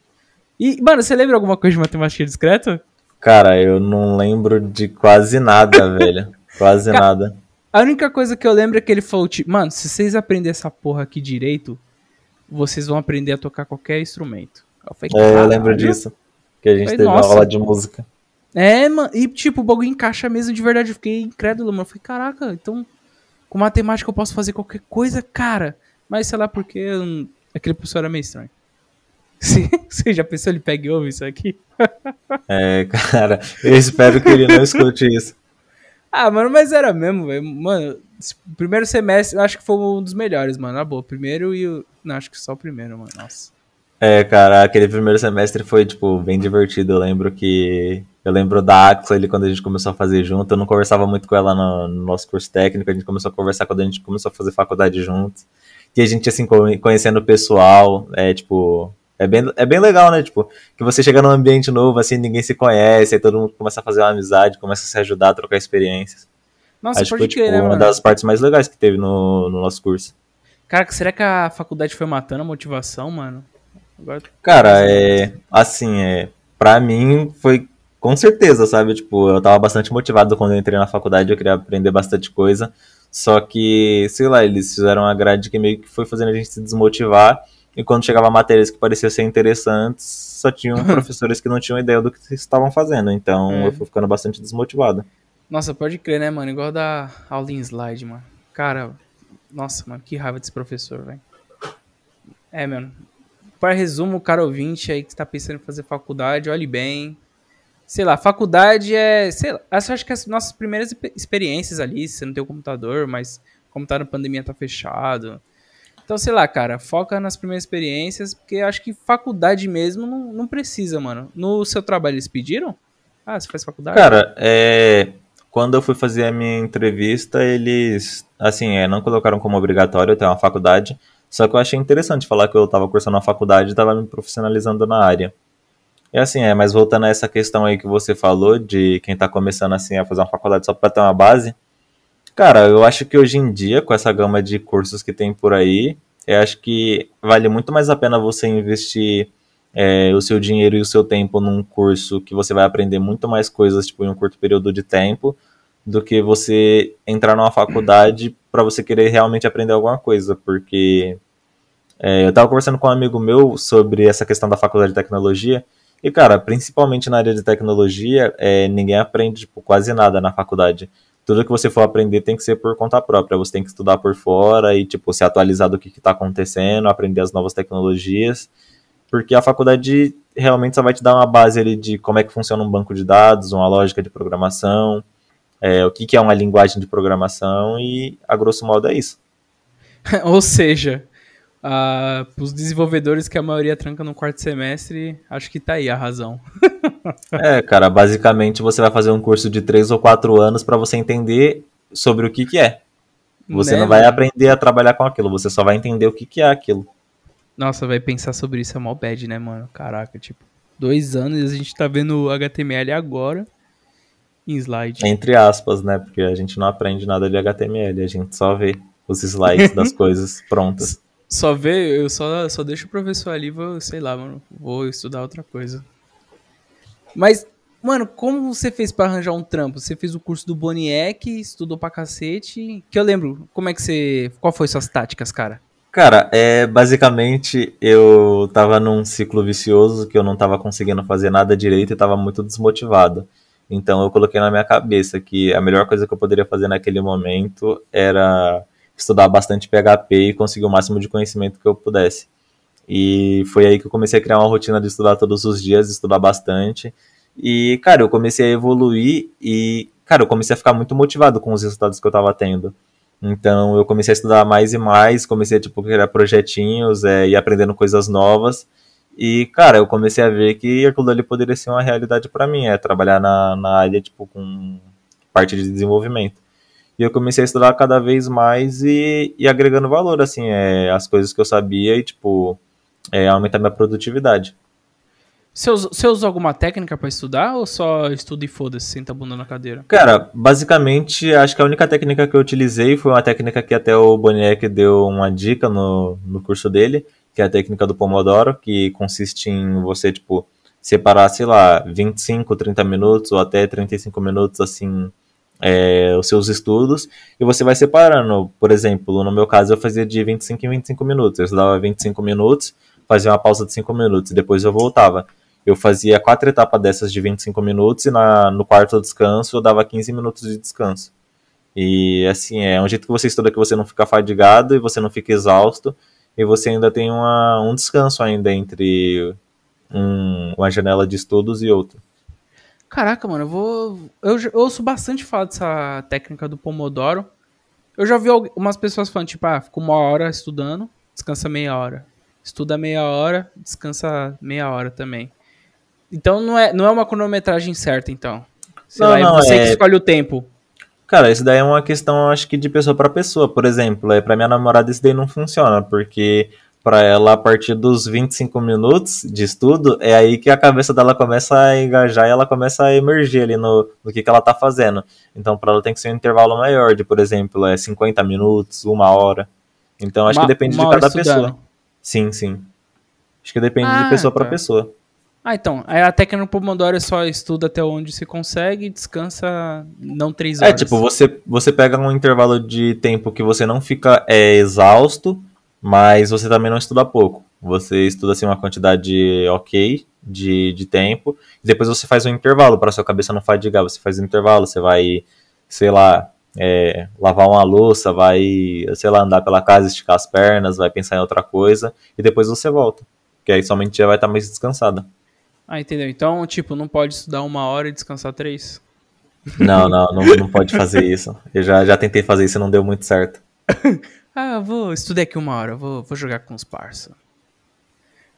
E, mano, você lembra alguma coisa de matemática discreta? Cara, eu não lembro de quase nada, velho. Quase cara, nada. A única coisa que eu lembro é que ele falou, tipo, mano, se vocês aprenderem essa porra aqui direito, vocês vão aprender a tocar qualquer instrumento. Eu, falei, é, eu lembro disso. Que a gente falei, teve uma aula de música. É, mano, e tipo, o bagulho encaixa mesmo de verdade. Eu fiquei incrédulo, mano. Eu falei, caraca, então com matemática eu posso fazer qualquer coisa, cara. Mas sei lá porque aquele professor era meio estranho. Você já pensou ele pega e ouve isso aqui? É, cara, eu espero que ele não escute isso. Ah, mano, mas era mesmo, velho. Mano, primeiro semestre, acho que foi um dos melhores, mano. Na boa, primeiro e o. Não, acho que só o primeiro, mano. Nossa. É, cara, aquele primeiro semestre foi, tipo, bem divertido. Eu lembro que. Eu lembro da Axel ali quando a gente começou a fazer junto. Eu não conversava muito com ela no, no nosso curso técnico. A gente começou a conversar quando a gente começou a fazer faculdade juntos. E a gente, assim, conhecendo o pessoal, é, tipo, é bem, é bem legal, né? Tipo, que você chega num ambiente novo, assim, ninguém se conhece, aí todo mundo começa a fazer uma amizade, começa a se ajudar, a trocar experiências. Nossa, Acho pode que foi, tipo, né, uma mano? das partes mais legais que teve no, no nosso curso. Cara, será que a faculdade foi matando a motivação, mano? Agora... Cara, é. Assim, é. Pra mim, foi com certeza, sabe? Tipo, eu tava bastante motivado quando eu entrei na faculdade, eu queria aprender bastante coisa. Só que, sei lá, eles fizeram uma grade que meio que foi fazendo a gente se desmotivar. E quando chegava matérias que pareciam ser interessantes, só tinham professores que não tinham ideia do que estavam fazendo. Então é. eu fui ficando bastante desmotivado. Nossa, pode crer, né, mano? Igual da aula em slide, mano. Cara, nossa, mano, que raiva desse professor, velho. É, mano. Para resumo, o cara ouvinte aí que está pensando em fazer faculdade, olhe bem. Sei lá, faculdade é. Sei lá, acho que as nossas primeiras experiências ali, você não tem o computador, mas como tá na pandemia, tá fechado. Então, sei lá, cara, foca nas primeiras experiências, porque acho que faculdade mesmo não, não precisa, mano. No seu trabalho eles pediram? Ah, você faz faculdade? Cara, é. Quando eu fui fazer a minha entrevista, eles, assim, é, não colocaram como obrigatório ter uma faculdade, só que eu achei interessante falar que eu estava cursando uma faculdade e estava me profissionalizando na área. E assim, é, mas voltando a essa questão aí que você falou, de quem está começando assim a fazer uma faculdade só para ter uma base, Cara, eu acho que hoje em dia, com essa gama de cursos que tem por aí, eu acho que vale muito mais a pena você investir é, o seu dinheiro e o seu tempo num curso que você vai aprender muito mais coisas tipo, em um curto período de tempo do que você entrar numa faculdade para você querer realmente aprender alguma coisa, porque é, eu estava conversando com um amigo meu sobre essa questão da faculdade de tecnologia e, cara, principalmente na área de tecnologia, é, ninguém aprende tipo, quase nada na faculdade tudo que você for aprender tem que ser por conta própria. Você tem que estudar por fora e, tipo, se atualizar do que está acontecendo, aprender as novas tecnologias. Porque a faculdade realmente só vai te dar uma base ali de como é que funciona um banco de dados, uma lógica de programação, é, o que, que é uma linguagem de programação e, a grosso modo, é isso. Ou seja, Uh, os desenvolvedores que a maioria tranca no quarto semestre, acho que tá aí a razão. é, cara, basicamente você vai fazer um curso de três ou quatro anos para você entender sobre o que que é. Você né, não vai aprender a trabalhar com aquilo, você só vai entender o que que é aquilo. Nossa, vai pensar sobre isso é mó bad, né, mano? Caraca, tipo, dois anos e a gente tá vendo HTML agora em slide. Entre aspas, né? Porque a gente não aprende nada de HTML, a gente só vê os slides das coisas prontas. Só vê, eu só, só deixo o professor ali, vou, sei lá, mano, vou estudar outra coisa. Mas, mano, como você fez para arranjar um trampo? Você fez o curso do Boniek, estudou pra cacete. Que eu lembro, como é que você. Qual foi suas táticas, cara? Cara, é basicamente eu tava num ciclo vicioso que eu não tava conseguindo fazer nada direito e tava muito desmotivado. Então eu coloquei na minha cabeça que a melhor coisa que eu poderia fazer naquele momento era estudar bastante PHP e conseguir o máximo de conhecimento que eu pudesse. E foi aí que eu comecei a criar uma rotina de estudar todos os dias, estudar bastante. E, cara, eu comecei a evoluir e, cara, eu comecei a ficar muito motivado com os resultados que eu tava tendo. Então, eu comecei a estudar mais e mais, comecei a, tipo, criar projetinhos é, e aprendendo coisas novas. E, cara, eu comecei a ver que aquilo ali poderia ser uma realidade para mim, é trabalhar na, na área, tipo, com parte de desenvolvimento. E eu comecei a estudar cada vez mais e, e agregando valor, assim, é, as coisas que eu sabia e, tipo, é, aumentar minha produtividade. Você usa, você usa alguma técnica para estudar ou só estuda e foda-se, senta a bunda na cadeira? Cara, basicamente, acho que a única técnica que eu utilizei foi uma técnica que até o Boniek deu uma dica no, no curso dele, que é a técnica do Pomodoro, que consiste em você, tipo, separar, sei lá, 25, 30 minutos ou até 35 minutos, assim, é, os seus estudos e você vai separando. Por exemplo, no meu caso eu fazia de 25 em 25 minutos. Eu estudava 25 minutos, fazia uma pausa de 5 minutos e depois eu voltava. Eu fazia quatro etapas dessas de 25 minutos e na, no quarto descanso eu dava 15 minutos de descanso. E assim, é um jeito que você estuda que você não fica fadigado e você não fica exausto e você ainda tem uma, um descanso ainda entre um, uma janela de estudos e outra. Caraca, mano, eu vou. Eu, eu ouço bastante falar dessa técnica do Pomodoro. Eu já vi algumas pessoas falando, tipo, ah, fica uma hora estudando, descansa meia hora. Estuda meia hora, descansa meia hora também. Então não é, não é uma cronometragem certa, então. Sei não, lá, não, é você é... que escolhe o tempo. Cara, isso daí é uma questão, acho que, de pessoa para pessoa. Por exemplo, é, para minha namorada isso daí não funciona, porque para ela a partir dos 25 minutos de estudo, é aí que a cabeça dela começa a engajar e ela começa a emergir ali no, no que, que ela tá fazendo. Então, para ela tem que ser um intervalo maior, de, por exemplo, é 50 minutos, uma hora. Então, acho uma, que depende de cada pessoa. Sim, sim. Acho que depende ah, de pessoa para tá. pessoa. Ah, então. Aí a técnica no Pomodoro é só estuda até onde se consegue e descansa não três é, horas. É, tipo, você, você pega um intervalo de tempo que você não fica é, exausto, mas você também não estuda pouco. Você estuda assim uma quantidade ok de, de tempo, e depois você faz um intervalo para sua cabeça não fadigar. Você faz um intervalo, você vai, sei lá, é, lavar uma louça, vai, sei lá, andar pela casa, esticar as pernas, vai pensar em outra coisa, e depois você volta. Que aí somente já vai estar mais descansada. Ah, entendeu? Então, tipo, não pode estudar uma hora e descansar três? Não, não, não, não pode fazer isso. Eu já, já tentei fazer isso e não deu muito certo. Ah, vou estudar aqui uma hora, vou, vou jogar com os parça.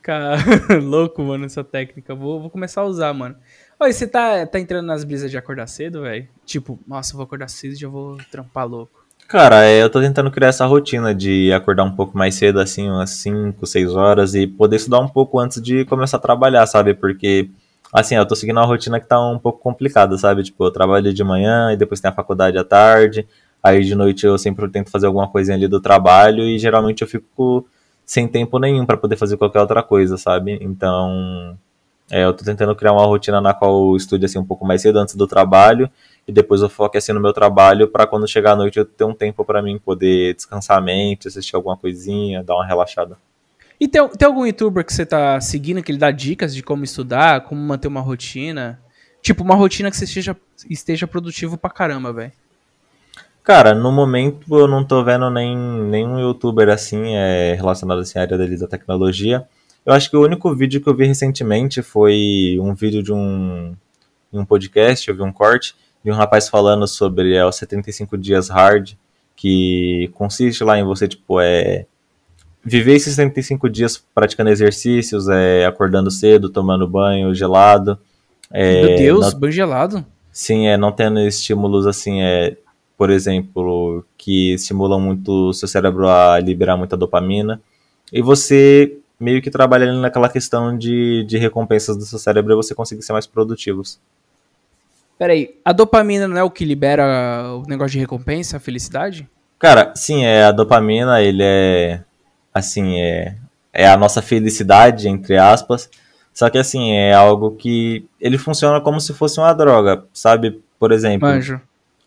Cara, louco, mano, essa técnica. Vou, vou começar a usar, mano. Oi, você tá, tá entrando nas brisas de acordar cedo, velho? Tipo, nossa, vou acordar cedo e já vou trampar louco. Cara, é, eu tô tentando criar essa rotina de acordar um pouco mais cedo, assim, umas 5, 6 horas, e poder estudar um pouco antes de começar a trabalhar, sabe? Porque, assim, eu tô seguindo uma rotina que tá um pouco complicada, sabe? Tipo, eu trabalho de manhã e depois tem a faculdade à tarde. Aí de noite eu sempre tento fazer alguma coisinha ali do trabalho e geralmente eu fico sem tempo nenhum para poder fazer qualquer outra coisa, sabe? Então, é, eu tô tentando criar uma rotina na qual eu estude assim um pouco mais cedo antes do trabalho e depois eu foco assim no meu trabalho para quando chegar à noite eu ter um tempo para mim poder descansar a mente, assistir alguma coisinha, dar uma relaxada. E tem, tem algum youtuber que você tá seguindo que ele dá dicas de como estudar, como manter uma rotina? Tipo, uma rotina que você esteja, esteja produtivo pra caramba, velho. Cara, no momento eu não tô vendo nem nenhum youtuber assim é, relacionado assim, à área da tecnologia. Eu acho que o único vídeo que eu vi recentemente foi um vídeo de um, um podcast, eu vi um corte, de um rapaz falando sobre é, os 75 dias hard, que consiste lá em você, tipo, é, viver esses 75 dias praticando exercícios, é, acordando cedo, tomando banho gelado. É, Meu Deus, não, banho gelado? Sim, é, não tendo estímulos assim, é, por exemplo, que estimulam muito o seu cérebro a liberar muita dopamina. E você meio que trabalha naquela questão de, de recompensas do seu cérebro e você conseguir ser mais produtivos. Peraí, a dopamina não é o que libera o negócio de recompensa, a felicidade? Cara, sim, é a dopamina, ele é assim, é, é a nossa felicidade, entre aspas. Só que assim, é algo que ele funciona como se fosse uma droga, sabe? Por exemplo, Manjo.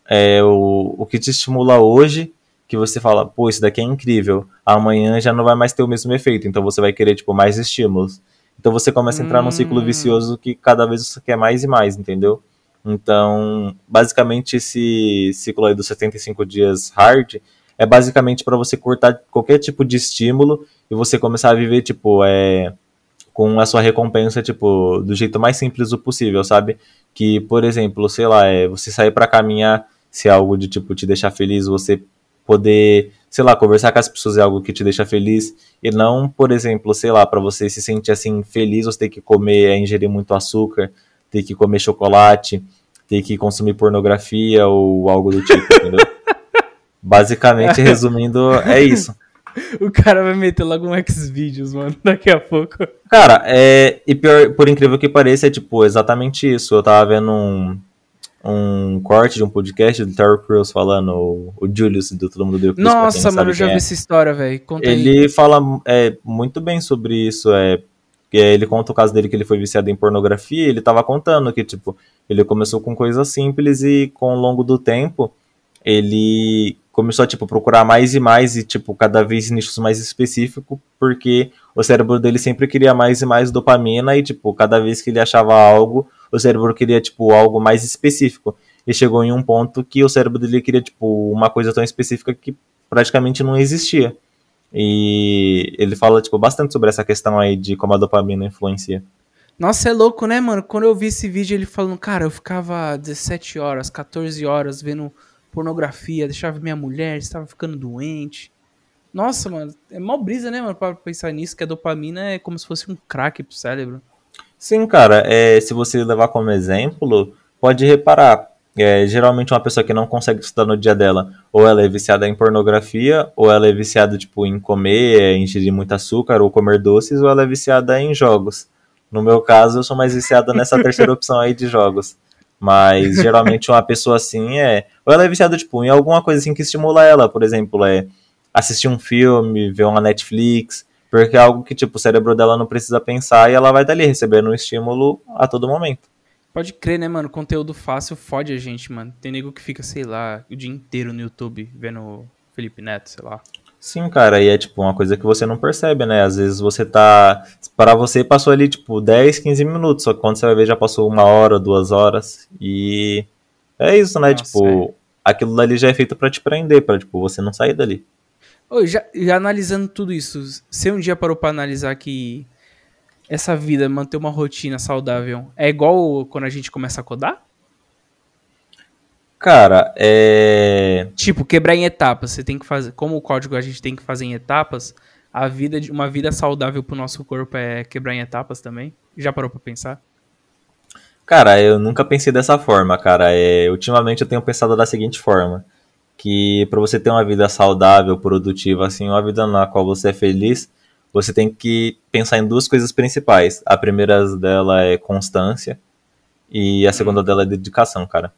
É o, o que te estimula hoje, que você fala, pô, isso daqui é incrível. Amanhã já não vai mais ter o mesmo efeito, então você vai querer tipo mais estímulos. Então você começa a entrar hum. num ciclo hum. vicioso que cada vez você quer mais e mais, entendeu? Então, basicamente esse ciclo aí dos 75 dias hard é basicamente para você cortar qualquer tipo de estímulo e você começar a viver, tipo, é, com a sua recompensa, tipo, do jeito mais simples do possível, sabe? Que, por exemplo, sei lá, é você sair para caminhar, se é algo de, tipo, te deixar feliz, você poder, sei lá, conversar com as pessoas é algo que te deixa feliz, e não, por exemplo, sei lá, para você se sentir assim feliz, você tem que comer, é, ingerir muito açúcar, ter que comer chocolate, ter que consumir pornografia ou algo do tipo, entendeu? Basicamente, resumindo, é isso. O cara vai meter logo um X-Videos, mano, daqui a pouco. Cara, é. E pior, por incrível que pareça, é tipo exatamente isso. Eu tava vendo um, um corte de um podcast do Terry Crews falando, o, o Julius do Todo Mundo Deu Nossa, mano, eu já vi é. essa história, velho. Ele aí. fala é, muito bem sobre isso. É, ele conta o caso dele que ele foi viciado em pornografia. ele tava contando que, tipo, ele começou com coisas simples e com o longo do tempo ele começou a tipo procurar mais e mais e tipo cada vez nichos mais específicos, porque o cérebro dele sempre queria mais e mais dopamina e tipo cada vez que ele achava algo, o cérebro queria tipo algo mais específico. E chegou em um ponto que o cérebro dele queria tipo uma coisa tão específica que praticamente não existia. E ele fala tipo bastante sobre essa questão aí de como a dopamina influencia. Nossa, é louco, né, mano? Quando eu vi esse vídeo, ele falando, cara, eu ficava 17 horas, 14 horas vendo pornografia, deixava minha mulher, estava ficando doente. Nossa, mano, é mal brisa, né, mano, pra pensar nisso, que a dopamina é como se fosse um crack pro cérebro. Sim, cara, é, se você levar como exemplo, pode reparar, é, geralmente uma pessoa que não consegue estudar no dia dela, ou ela é viciada em pornografia, ou ela é viciada, tipo, em comer, é, ingerir muito açúcar, ou comer doces, ou ela é viciada em jogos. No meu caso, eu sou mais viciada nessa terceira opção aí de jogos. Mas geralmente uma pessoa assim é. Ou ela é viciada, tipo, em alguma coisa assim que estimula ela, por exemplo, é assistir um filme, ver uma Netflix, porque é algo que, tipo, o cérebro dela não precisa pensar e ela vai estar ali recebendo um estímulo a todo momento. Pode crer, né, mano? Conteúdo fácil fode a gente, mano. Tem nego que fica, sei lá, o dia inteiro no YouTube vendo Felipe Neto, sei lá. Sim, cara, e é tipo uma coisa que você não percebe, né? Às vezes você tá. Para você passou ali tipo 10, 15 minutos, só que quando você vai ver já passou uma hora, duas horas. E é isso, né? Nossa, tipo, é. aquilo dali já é feito para te prender, para tipo, você não sair dali. Oi, já, já analisando tudo isso, você um dia parou para analisar que essa vida, manter uma rotina saudável, é igual quando a gente começa a codar? Cara, é. Tipo, quebrar em etapas. Você tem que fazer. Como o código a gente tem que fazer em etapas, a vida de uma vida saudável pro nosso corpo é quebrar em etapas também. Já parou pra pensar? Cara, eu nunca pensei dessa forma, cara. É, ultimamente eu tenho pensado da seguinte forma: que para você ter uma vida saudável, produtiva, assim, uma vida na qual você é feliz, você tem que pensar em duas coisas principais. A primeira dela é constância e a segunda hum. dela é dedicação, cara.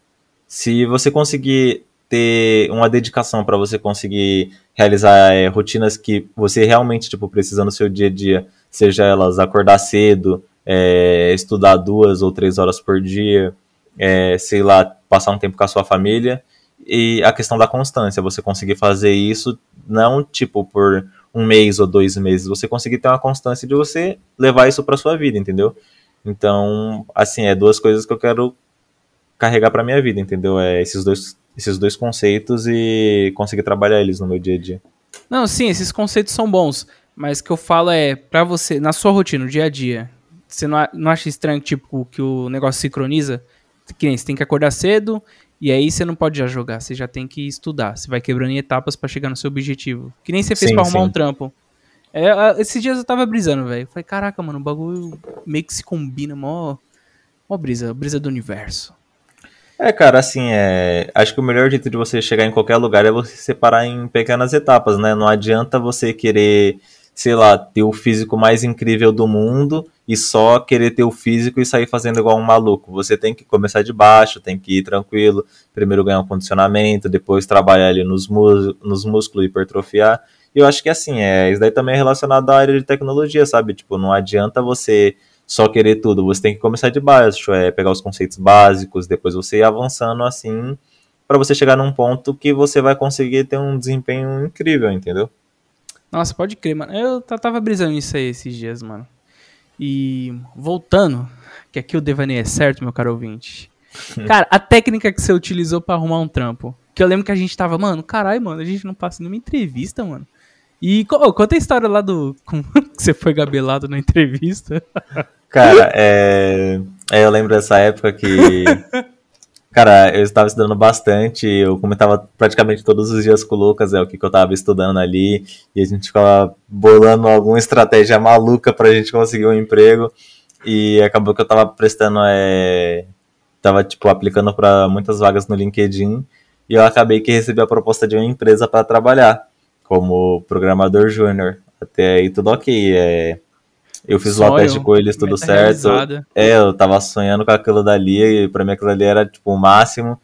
Se você conseguir ter uma dedicação para você conseguir realizar é, rotinas que você realmente tipo precisa no seu dia a dia, seja elas acordar cedo, é, estudar duas ou três horas por dia, é, sei lá, passar um tempo com a sua família e a questão da constância, você conseguir fazer isso não tipo por um mês ou dois meses, você conseguir ter uma constância de você levar isso para sua vida, entendeu? Então, assim, é duas coisas que eu quero carregar para minha vida, entendeu? É esses dois, esses dois conceitos e conseguir trabalhar eles no meu dia a dia. Não, sim, esses conceitos são bons, mas o que eu falo é para você, na sua rotina, no dia a dia, você não, não acha estranho tipo que o negócio sincroniza? Que nem você tem que acordar cedo e aí você não pode já jogar, você já tem que estudar. Você vai quebrando em etapas para chegar no seu objetivo. Que nem você fez para arrumar sim. um trampo. É, esses dias eu tava brisando, velho. Falei, caraca, mano, o bagulho meio que se combina, mó, mó brisa, brisa do universo. É, cara, assim, é... acho que o melhor jeito de você chegar em qualquer lugar é você separar em pequenas etapas, né? Não adianta você querer, sei lá, ter o físico mais incrível do mundo e só querer ter o físico e sair fazendo igual um maluco. Você tem que começar de baixo, tem que ir tranquilo, primeiro ganhar um condicionamento, depois trabalhar ali nos, nos músculos, hipertrofiar. E eu acho que assim, é, isso daí também é relacionado à área de tecnologia, sabe? Tipo, não adianta você só querer tudo, você tem que começar de baixo, é pegar os conceitos básicos, depois você ir avançando assim, para você chegar num ponto que você vai conseguir ter um desempenho incrível, entendeu? Nossa, pode crer, mano. Eu tava brisando nisso aí esses dias, mano. E voltando, que aqui o devaneio é certo, meu caro ouvinte. Cara, a técnica que você utilizou para arrumar um trampo. Que eu lembro que a gente tava, mano, caralho, mano, a gente não passa nenhuma entrevista, mano. E conta a história lá do. Como que você foi gabelado na entrevista. Cara, é, é, eu lembro dessa época que. Cara, eu estava estudando bastante, eu comentava praticamente todos os dias com o Lucas, é o que, que eu estava estudando ali, e a gente ficava bolando alguma estratégia maluca para a gente conseguir um emprego, e acabou que eu estava prestando, é, tava tipo aplicando para muitas vagas no LinkedIn, e eu acabei que recebi a proposta de uma empresa para trabalhar como programador júnior. Até aí tudo ok, é, eu fiz o teste com eles, tudo certo. Realizada. É, eu tava sonhando com aquilo dali, e pra mim aquilo ali era tipo o máximo.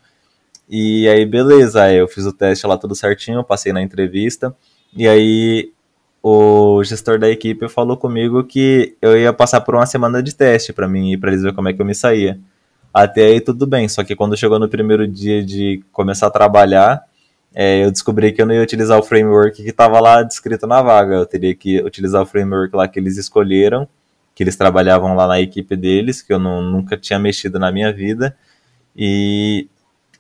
E aí, beleza, aí eu fiz o teste lá tudo certinho, passei na entrevista. E aí o gestor da equipe falou comigo que eu ia passar por uma semana de teste para mim e para eles ver como é que eu me saía. Até aí tudo bem, só que quando chegou no primeiro dia de começar a trabalhar, é, eu descobri que eu não ia utilizar o framework que estava lá descrito na vaga. Eu teria que utilizar o framework lá que eles escolheram, que eles trabalhavam lá na equipe deles, que eu não, nunca tinha mexido na minha vida, e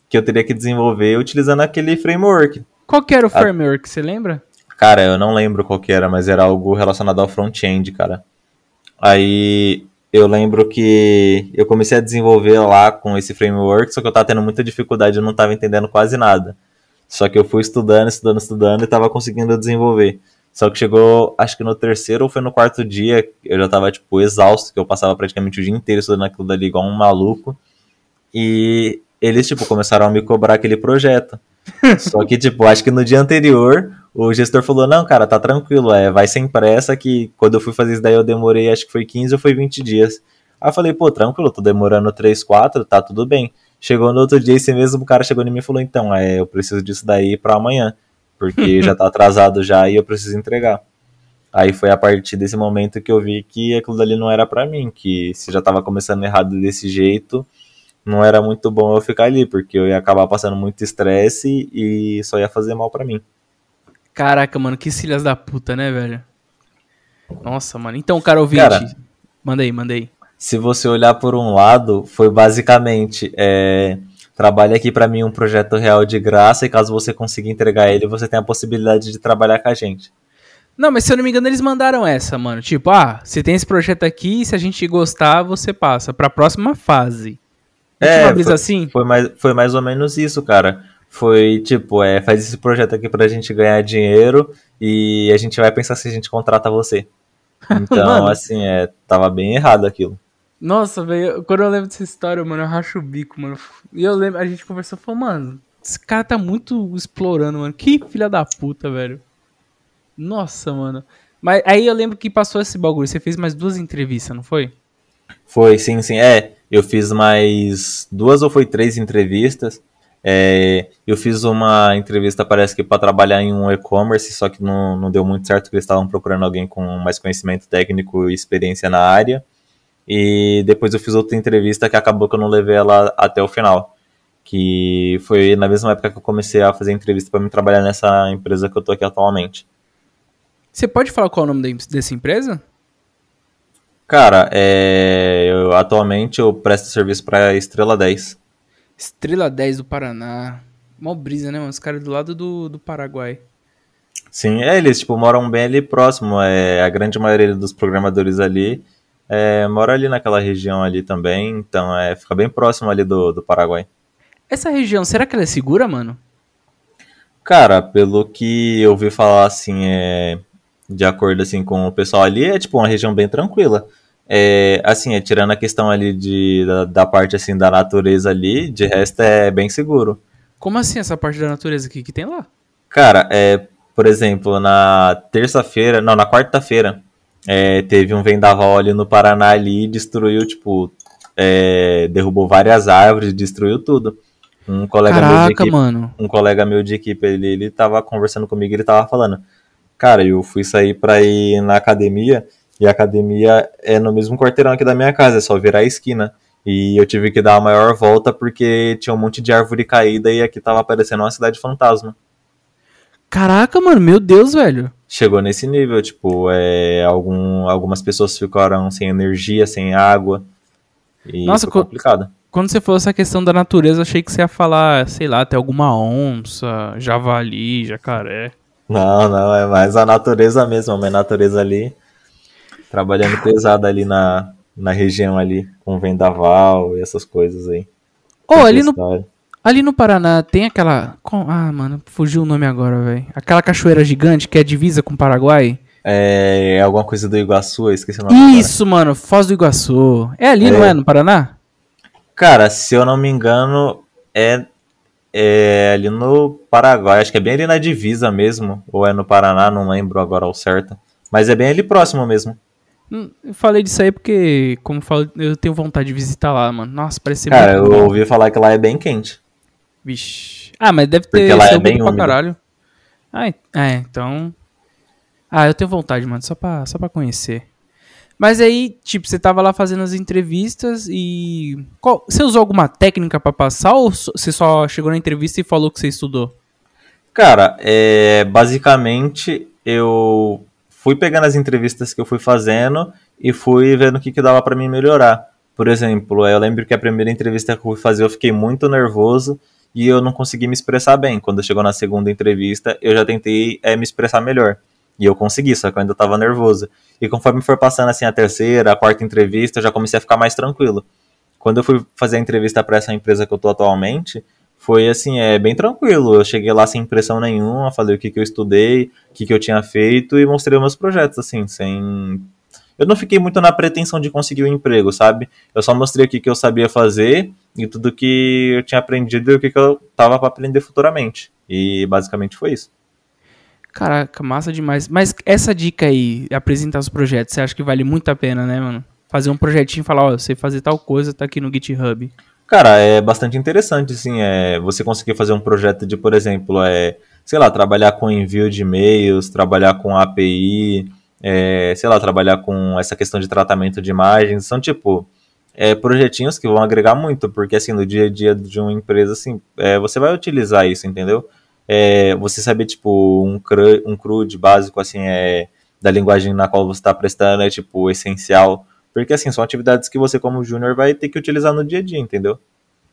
que eu teria que desenvolver utilizando aquele framework. Qual que era o framework, você lembra? Cara, eu não lembro qual que era, mas era algo relacionado ao front-end, cara. Aí eu lembro que eu comecei a desenvolver lá com esse framework, só que eu tava tendo muita dificuldade, eu não tava entendendo quase nada. Só que eu fui estudando, estudando, estudando e tava conseguindo desenvolver. Só que chegou, acho que no terceiro ou foi no quarto dia, eu já tava, tipo, exausto, que eu passava praticamente o dia inteiro estudando aquilo dali igual um maluco. E eles, tipo, começaram a me cobrar aquele projeto. Só que, tipo, acho que no dia anterior, o gestor falou, não, cara, tá tranquilo, é, vai sem pressa, que quando eu fui fazer isso daí eu demorei, acho que foi 15 ou foi 20 dias. Aí eu falei, pô, tranquilo, tô demorando 3, 4, tá tudo bem. Chegou no outro dia, esse mesmo cara chegou em mim e falou: Então, é, eu preciso disso daí para amanhã, porque já tá atrasado já e eu preciso entregar. Aí foi a partir desse momento que eu vi que aquilo dali não era para mim, que se já tava começando errado desse jeito, não era muito bom eu ficar ali, porque eu ia acabar passando muito estresse e só ia fazer mal para mim. Caraca, mano, que filhas da puta, né, velho? Nossa, mano. Então, cara ouvinte, cara, manda aí, manda aí se você olhar por um lado, foi basicamente é, trabalhe aqui para mim um projeto real de graça e caso você consiga entregar ele, você tem a possibilidade de trabalhar com a gente. Não, mas se eu não me engano, eles mandaram essa, mano. Tipo, ah, você tem esse projeto aqui, se a gente gostar, você passa pra próxima fase. é, foi, assim? Foi mais, foi mais ou menos isso, cara. Foi tipo, é, faz esse projeto aqui pra gente ganhar dinheiro e a gente vai pensar se a gente contrata você. Então, assim, é, tava bem errado aquilo. Nossa, velho, quando eu lembro dessa história, mano, eu racho o bico, mano. E eu lembro, a gente conversou e falou, mano, esse cara tá muito explorando, mano. Que filha da puta, velho. Nossa, mano. Mas aí eu lembro que passou esse bagulho. Você fez mais duas entrevistas, não foi? Foi, sim, sim. É, eu fiz mais duas ou foi três entrevistas. É, eu fiz uma entrevista, parece que para trabalhar em um e-commerce, só que não, não deu muito certo, porque eles estavam procurando alguém com mais conhecimento técnico e experiência na área. E depois eu fiz outra entrevista que acabou que eu não levei ela até o final. Que foi na mesma época que eu comecei a fazer entrevista para me trabalhar nessa empresa que eu tô aqui atualmente. Você pode falar qual é o nome dessa empresa? Cara, é, eu, atualmente eu presto serviço para Estrela 10. Estrela 10 do Paraná. Mó brisa, né, mano? Os caras do lado do, do Paraguai. Sim, é, eles tipo, moram bem ali próximo. É, a grande maioria dos programadores ali é, mora ali naquela região ali também, então é, fica bem próximo ali do, do Paraguai. Essa região, será que ela é segura, mano? Cara, pelo que eu ouvi falar, assim, é, de acordo assim com o pessoal ali, é tipo uma região bem tranquila. É, assim, é, tirando a questão ali de, da, da, parte assim da natureza ali, de resto é bem seguro. Como assim essa parte da natureza aqui que tem lá? Cara, é, por exemplo, na terça-feira, não, na quarta-feira, é, teve um vendaval ali no Paraná ali e destruiu, tipo, é, derrubou várias árvores, destruiu tudo. Um colega Caraca, meu de equipe, mano. um colega meu de equipe, ele, ele tava conversando comigo, ele tava falando, cara, eu fui sair pra ir na academia e a academia é no mesmo quarteirão aqui da minha casa, é só virar a esquina. E eu tive que dar a maior volta porque tinha um monte de árvore caída e aqui tava aparecendo uma cidade fantasma. Caraca, mano, meu Deus, velho. Chegou nesse nível, tipo, é, algum, algumas pessoas ficaram sem energia, sem água. E Nossa, foi complicado. Quando você falou essa questão da natureza, achei que você ia falar, sei lá, até alguma onça, javali, jacaré. Não, não, é mais a natureza mesmo, a natureza ali trabalhando pesado ali na, na região ali, com vendaval e essas coisas aí. Oh, ali no, ali no Paraná tem aquela. Ah, mano, fugiu o nome agora, velho. Aquela cachoeira gigante que é divisa com o Paraguai. É, é alguma coisa do Iguaçu, eu esqueci o nome. Isso, agora. mano, Foz do Iguaçu. É ali, é. não é? No Paraná? Cara, se eu não me engano, é, é ali no Paraguai. Acho que é bem ali na divisa mesmo. Ou é no Paraná, não lembro agora ao certo. Mas é bem ali próximo mesmo. Hum, eu falei disso aí porque, como eu falo, eu tenho vontade de visitar lá, mano. Nossa, parece ser Cara, eu bom. ouvi falar que lá é bem quente. Vixe. Ah, mas deve ter lá é bem pra caralho. Ah, é, então. Ah, eu tenho vontade, mano, só pra, só pra conhecer. Mas aí, tipo, você tava lá fazendo as entrevistas e. Qual... Você usou alguma técnica para passar ou você só chegou na entrevista e falou que você estudou? Cara, é. Basicamente, eu fui pegando as entrevistas que eu fui fazendo e fui vendo o que, que dava para mim melhorar. Por exemplo, eu lembro que a primeira entrevista que eu fui fazer eu fiquei muito nervoso e eu não consegui me expressar bem. Quando chegou na segunda entrevista, eu já tentei é, me expressar melhor. E eu consegui, só que eu ainda estava nervoso. E conforme for passando assim a terceira, a quarta entrevista, eu já comecei a ficar mais tranquilo. Quando eu fui fazer a entrevista para essa empresa que eu tô atualmente, foi assim, é bem tranquilo. Eu cheguei lá sem impressão nenhuma, falei o que, que eu estudei, o que, que eu tinha feito e mostrei meus projetos, assim, sem. Eu não fiquei muito na pretensão de conseguir o um emprego, sabe? Eu só mostrei o que, que eu sabia fazer e tudo que eu tinha aprendido e o que, que eu tava para aprender futuramente. E basicamente foi isso. Caraca, massa demais. Mas essa dica aí, apresentar os projetos, você acha que vale muito a pena, né, mano? Fazer um projetinho e falar, ó, oh, eu sei fazer tal coisa, tá aqui no GitHub. Cara, é bastante interessante, assim, é, você conseguir fazer um projeto de, por exemplo, é, sei lá, trabalhar com envio de e-mails, trabalhar com API, é, sei lá, trabalhar com essa questão de tratamento de imagens, são tipo é, projetinhos que vão agregar muito, porque assim, no dia a dia de uma empresa, assim, é, você vai utilizar isso, entendeu? É, você saber, tipo, um, cru, um básico, assim, é, da linguagem na qual você está prestando é, tipo, essencial porque, assim, são atividades que você, como júnior, vai ter que utilizar no dia a dia, entendeu?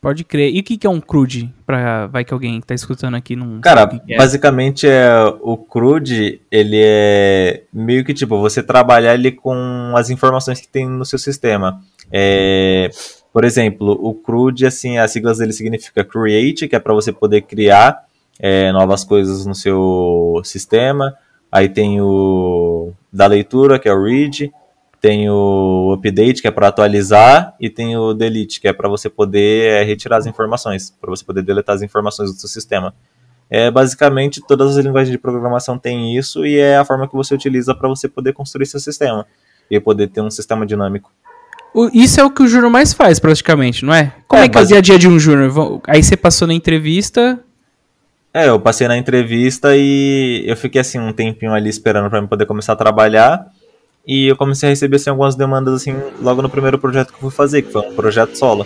Pode crer. E o que, que é um CRUD? Pra, vai que alguém que tá escutando aqui não Cara, é. basicamente é o CRUD, ele é meio que tipo, você trabalhar ele com as informações que tem no seu sistema. É, por exemplo, o CRUD, assim, as siglas dele significa Create, que é para você poder criar é, novas coisas no seu sistema. Aí tem o da leitura, que é o Read tem o update, que é para atualizar, e tem o delete, que é para você poder é, retirar as informações, para você poder deletar as informações do seu sistema. É, basicamente, todas as linguagens de programação têm isso, e é a forma que você utiliza para você poder construir seu sistema, e poder ter um sistema dinâmico. Isso é o que o Júnior mais faz, praticamente, não é? Como é, é que é o dia a dia de um Júnior? Aí você passou na entrevista... É, eu passei na entrevista e eu fiquei assim um tempinho ali esperando para poder começar a trabalhar. E eu comecei a receber assim, algumas demandas assim logo no primeiro projeto que eu fui fazer, que foi um projeto solo.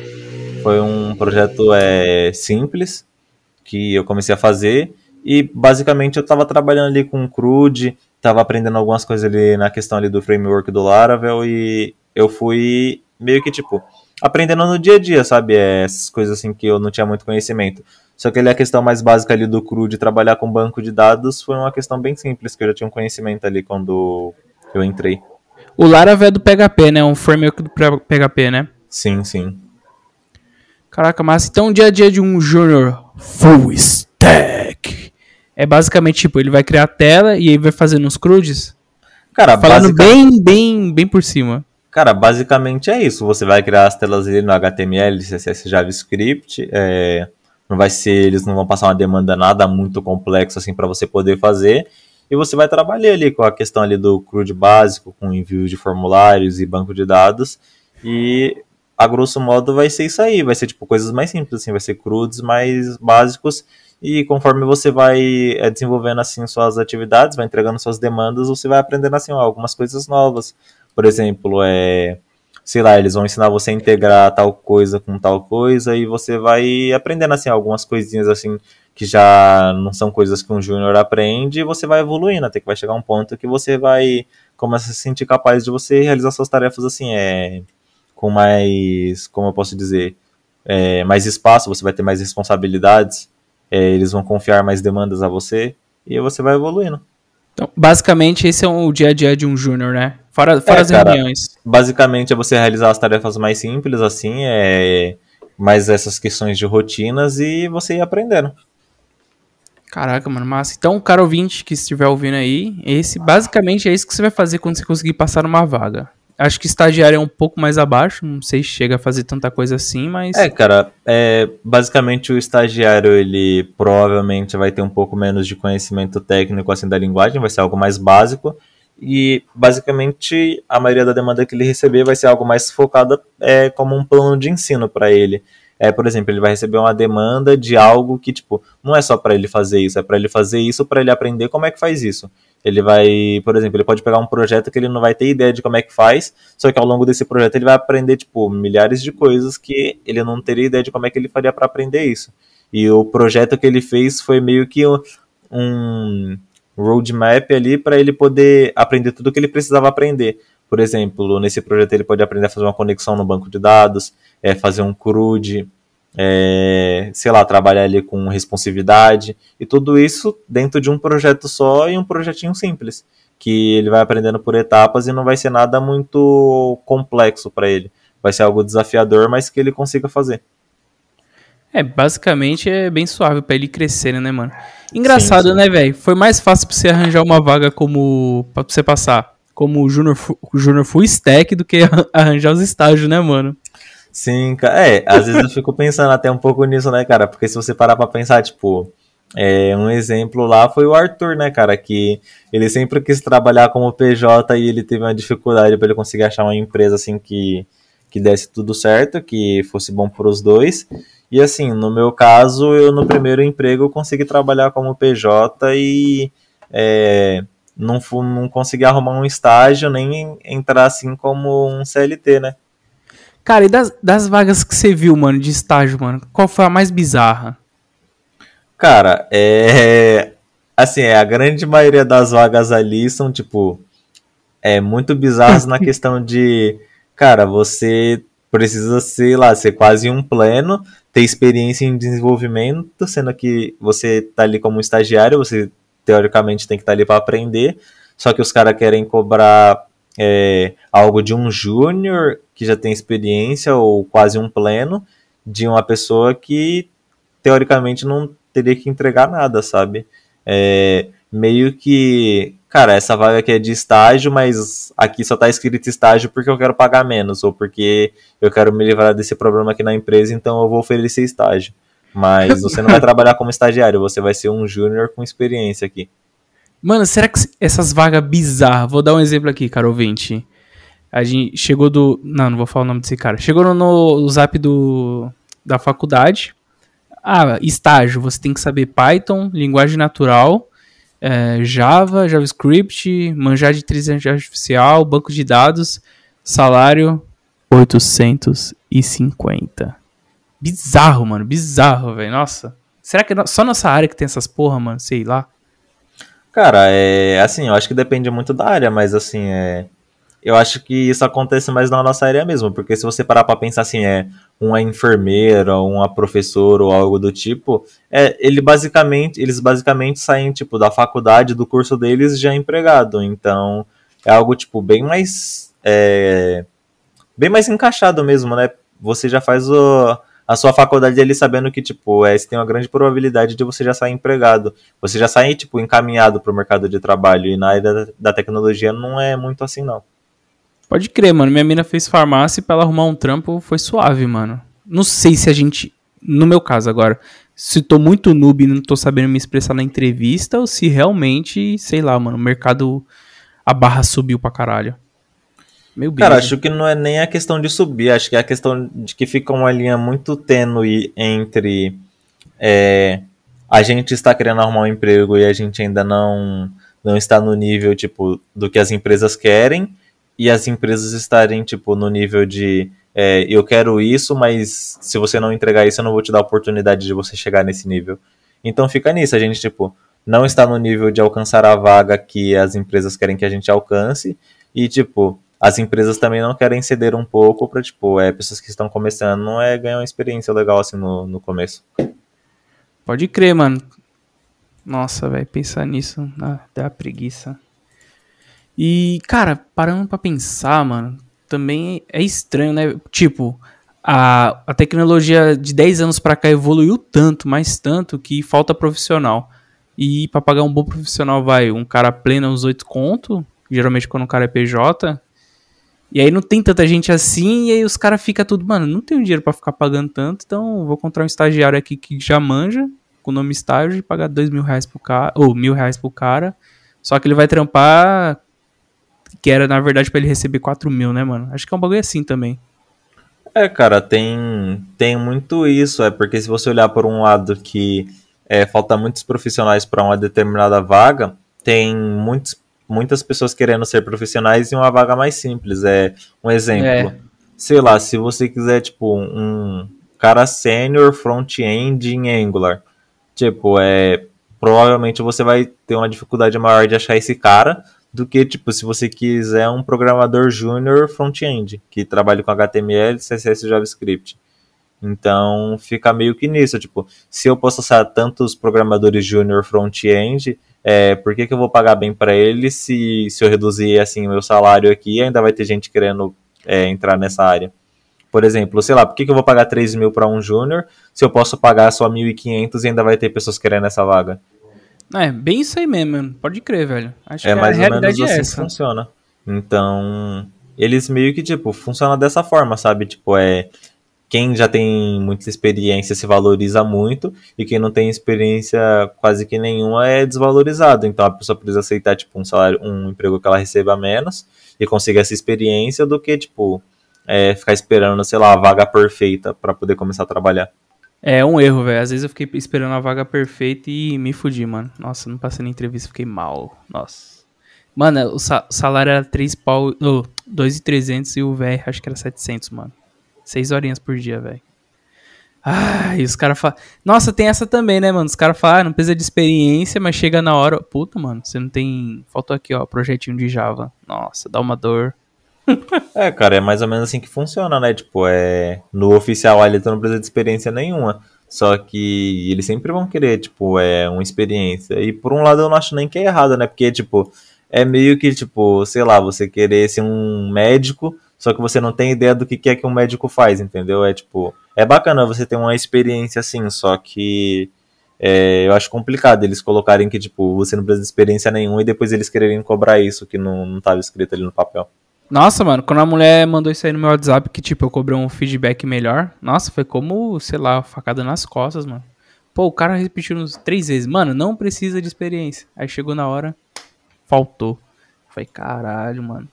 Foi um projeto é, simples que eu comecei a fazer e basicamente eu estava trabalhando ali com CRUD, estava aprendendo algumas coisas ali na questão ali do framework do Laravel e eu fui meio que tipo aprendendo no dia a dia, sabe? É, essas coisas assim que eu não tinha muito conhecimento. Só que ali a questão mais básica ali do CRUD, trabalhar com banco de dados, foi uma questão bem simples, que eu já tinha um conhecimento ali quando eu entrei. O Laravel é do PHP, né? Um framework do PHP, né? Sim, sim. Caraca, mas então o dia a dia de um junior full stack é basicamente tipo, ele vai criar a tela e aí vai fazendo os CRUDs? Cara, Falando basic... bem, bem, bem por cima. Cara, basicamente é isso. Você vai criar as telas ali no HTML, CSS, JavaScript. É... Não vai ser, eles não vão passar uma demanda nada muito complexa assim para você poder fazer. E você vai trabalhar ali com a questão ali do CRUD básico, com envio de formulários e banco de dados. E a grosso modo vai ser isso aí, vai ser tipo coisas mais simples, assim, vai ser CRUDs mais básicos e conforme você vai é, desenvolvendo assim suas atividades, vai entregando suas demandas, você vai aprendendo assim algumas coisas novas. Por exemplo, é, sei lá, eles vão ensinar você a integrar tal coisa com tal coisa e você vai aprendendo assim algumas coisinhas assim que já não são coisas que um júnior aprende e você vai evoluindo até que vai chegar um ponto que você vai começar a se sentir capaz de você realizar suas tarefas assim, é com mais, como eu posso dizer, é, mais espaço, você vai ter mais responsabilidades é, eles vão confiar mais demandas a você e você vai evoluindo. Então, basicamente, esse é o dia a dia de um júnior, né? Fora, fora é, as cara, reuniões. Basicamente, é você realizar as tarefas mais simples, assim, é mais essas questões de rotinas e você ir aprendendo. Caraca, mano, massa. Então, cara ouvinte que estiver ouvindo aí, esse basicamente é isso que você vai fazer quando você conseguir passar numa vaga. Acho que estagiário é um pouco mais abaixo, não sei se chega a fazer tanta coisa assim, mas. É, cara, é, basicamente o estagiário ele provavelmente vai ter um pouco menos de conhecimento técnico assim da linguagem, vai ser algo mais básico. E basicamente a maioria da demanda que ele receber vai ser algo mais focada é, como um plano de ensino para ele. É, por exemplo, ele vai receber uma demanda de algo que, tipo, não é só para ele fazer isso, é para ele fazer isso para ele aprender como é que faz isso. Ele vai, por exemplo, ele pode pegar um projeto que ele não vai ter ideia de como é que faz, só que ao longo desse projeto ele vai aprender, tipo, milhares de coisas que ele não teria ideia de como é que ele faria para aprender isso. E o projeto que ele fez foi meio que um roadmap ali para ele poder aprender tudo o que ele precisava aprender. Por exemplo, nesse projeto ele pode aprender a fazer uma conexão no banco de dados, é, fazer um CRUD, é, sei lá, trabalhar ali com responsividade e tudo isso dentro de um projeto só e um projetinho simples, que ele vai aprendendo por etapas e não vai ser nada muito complexo para ele. Vai ser algo desafiador, mas que ele consiga fazer. É, basicamente é bem suave para ele crescer, né, mano? Engraçado, sim, sim. né, velho? Foi mais fácil pra você arranjar uma vaga como. pra você passar como Junior, Junior Full Stack do que arranjar os estágios, né, mano? Sim, é, às vezes eu fico pensando até um pouco nisso, né, cara? Porque se você parar pra pensar, tipo, é, um exemplo lá foi o Arthur, né, cara? Que ele sempre quis trabalhar como PJ e ele teve uma dificuldade para ele conseguir achar uma empresa assim que, que desse tudo certo, que fosse bom para os dois. E assim, no meu caso, eu no primeiro emprego consegui trabalhar como PJ e é, não, não consegui arrumar um estágio nem entrar assim como um CLT, né? Cara, e das, das vagas que você viu, mano, de estágio, mano, qual foi a mais bizarra? Cara, é. Assim, é, a grande maioria das vagas ali são, tipo. É muito bizarras na questão de. Cara, você precisa, sei lá, ser quase um pleno, ter experiência em desenvolvimento, sendo que você tá ali como estagiário, você teoricamente tem que estar tá ali para aprender, só que os caras querem cobrar é, algo de um júnior que já tem experiência ou quase um pleno de uma pessoa que teoricamente não teria que entregar nada, sabe? É, meio que, cara, essa vaga aqui é de estágio, mas aqui só tá escrito estágio porque eu quero pagar menos ou porque eu quero me livrar desse problema aqui na empresa, então eu vou oferecer estágio. Mas você não vai trabalhar como estagiário, você vai ser um júnior com experiência aqui. Mano, será que essas vagas bizarras. Vou dar um exemplo aqui, cara, ouvinte. A gente chegou do. Não, não vou falar o nome desse cara. Chegou no, no zap do, da faculdade. Ah, estágio. Você tem que saber Python, linguagem natural, é, Java, JavaScript, manjar de inteligência artificial, banco de dados, salário 850. Bizarro, mano. Bizarro, velho. Nossa. Será que só nossa área que tem essas porra, mano? Sei lá. Cara, é assim, eu acho que depende muito da área, mas assim, é. Eu acho que isso acontece mais na nossa área mesmo, porque se você parar pra pensar assim, é uma enfermeira, uma professora ou algo do tipo, é, ele basicamente, eles basicamente saem, tipo, da faculdade, do curso deles já empregado. Então, é algo, tipo, bem mais. É, bem mais encaixado mesmo, né? Você já faz o, a sua faculdade ali sabendo que, tipo, é, você tem uma grande probabilidade de você já sair empregado. Você já sair, tipo, encaminhado para o mercado de trabalho. E na área da, da tecnologia não é muito assim, não. Pode crer, mano. Minha mina fez farmácia e pra ela arrumar um trampo foi suave, mano. Não sei se a gente. No meu caso agora, se tô muito noob e não tô sabendo me expressar na entrevista, ou se realmente, sei lá, mano, o mercado. A barra subiu pra caralho. Meu Cara, acho que não é nem a questão de subir, acho que é a questão de que fica uma linha muito tênue entre é, a gente está querendo arrumar um emprego e a gente ainda não, não está no nível, tipo, do que as empresas querem, e as empresas estarem, tipo, no nível de é, eu quero isso, mas se você não entregar isso, eu não vou te dar a oportunidade de você chegar nesse nível. Então fica nisso, a gente, tipo, não está no nível de alcançar a vaga que as empresas querem que a gente alcance, e, tipo, as empresas também não querem ceder um pouco para, tipo, é, pessoas que estão começando, não é ganhar uma experiência legal assim no, no começo. Pode crer, mano. Nossa, velho, pensar nisso ah, dá preguiça. E, cara, parando pra pensar, mano, também é estranho, né? Tipo, a, a tecnologia de 10 anos pra cá evoluiu tanto, mais tanto, que falta profissional. E pra pagar um bom profissional, vai, um cara pleno uns 8 conto, geralmente quando o cara é PJ, e aí não tem tanta gente assim, e aí os caras ficam tudo, mano, não tenho dinheiro para ficar pagando tanto, então vou encontrar um estagiário aqui que já manja, com o nome estágio, e pagar dois mil reais pro cara, ou mil reais pro cara, só que ele vai trampar, que era na verdade para ele receber quatro mil, né, mano? Acho que é um bagulho assim também. É, cara, tem, tem muito isso, é porque se você olhar por um lado que é, falta muitos profissionais para uma determinada vaga, tem muitos muitas pessoas querendo ser profissionais em uma vaga mais simples. É um exemplo. É. Sei lá, se você quiser, tipo, um cara sênior front-end em Angular, tipo, é provavelmente você vai ter uma dificuldade maior de achar esse cara do que, tipo, se você quiser um programador júnior front-end, que trabalha com HTML, CSS e JavaScript. Então, fica meio que nisso, tipo, se eu posso achar tantos programadores júnior front-end, é, por que, que eu vou pagar bem para ele se, se eu reduzir assim o meu salário aqui ainda vai ter gente querendo é, entrar nessa área? Por exemplo, sei lá, por que, que eu vou pagar 3 mil para um júnior se eu posso pagar só 1.500 e ainda vai ter pessoas querendo essa vaga? É, bem isso aí mesmo, pode crer, velho. Acho é que mais a ou menos é assim essa. que funciona. Então, eles meio que, tipo, funciona dessa forma, sabe? Tipo, é quem já tem muita experiência se valoriza muito e quem não tem experiência quase que nenhuma é desvalorizado. Então a pessoa precisa aceitar tipo um salário, um emprego que ela receba menos e consiga essa experiência do que tipo é, ficar esperando, sei lá, a vaga perfeita para poder começar a trabalhar. É um erro, velho. Às vezes eu fiquei esperando a vaga perfeita e me fudi, mano. Nossa, não passei na entrevista, fiquei mal. Nossa. Mano, o salário era 3 pau, oh, 2.300 e o velho acho que era 700, mano. Seis horinhas por dia, velho. E os caras falam. Nossa, tem essa também, né, mano? Os caras falam, ah, não precisa de experiência, mas chega na hora. Puta, mano, você não tem. Faltou aqui, ó, projetinho de Java. Nossa, dá uma dor. é, cara, é mais ou menos assim que funciona, né? Tipo, é. No oficial ali tu não precisa de experiência nenhuma. Só que eles sempre vão querer, tipo, é uma experiência. E por um lado eu não acho nem que é errado, né? Porque, tipo, é meio que, tipo, sei lá, você querer ser um médico só que você não tem ideia do que é que um médico faz, entendeu? É tipo, é bacana você ter uma experiência assim, só que é, eu acho complicado eles colocarem que, tipo, você não precisa de experiência nenhuma e depois eles quererem cobrar isso que não, não tava escrito ali no papel. Nossa, mano, quando a mulher mandou isso aí no meu WhatsApp, que, tipo, eu cobrei um feedback melhor, nossa, foi como, sei lá, facada nas costas, mano. Pô, o cara repetiu uns três vezes, mano, não precisa de experiência. Aí chegou na hora, faltou. Foi caralho, mano.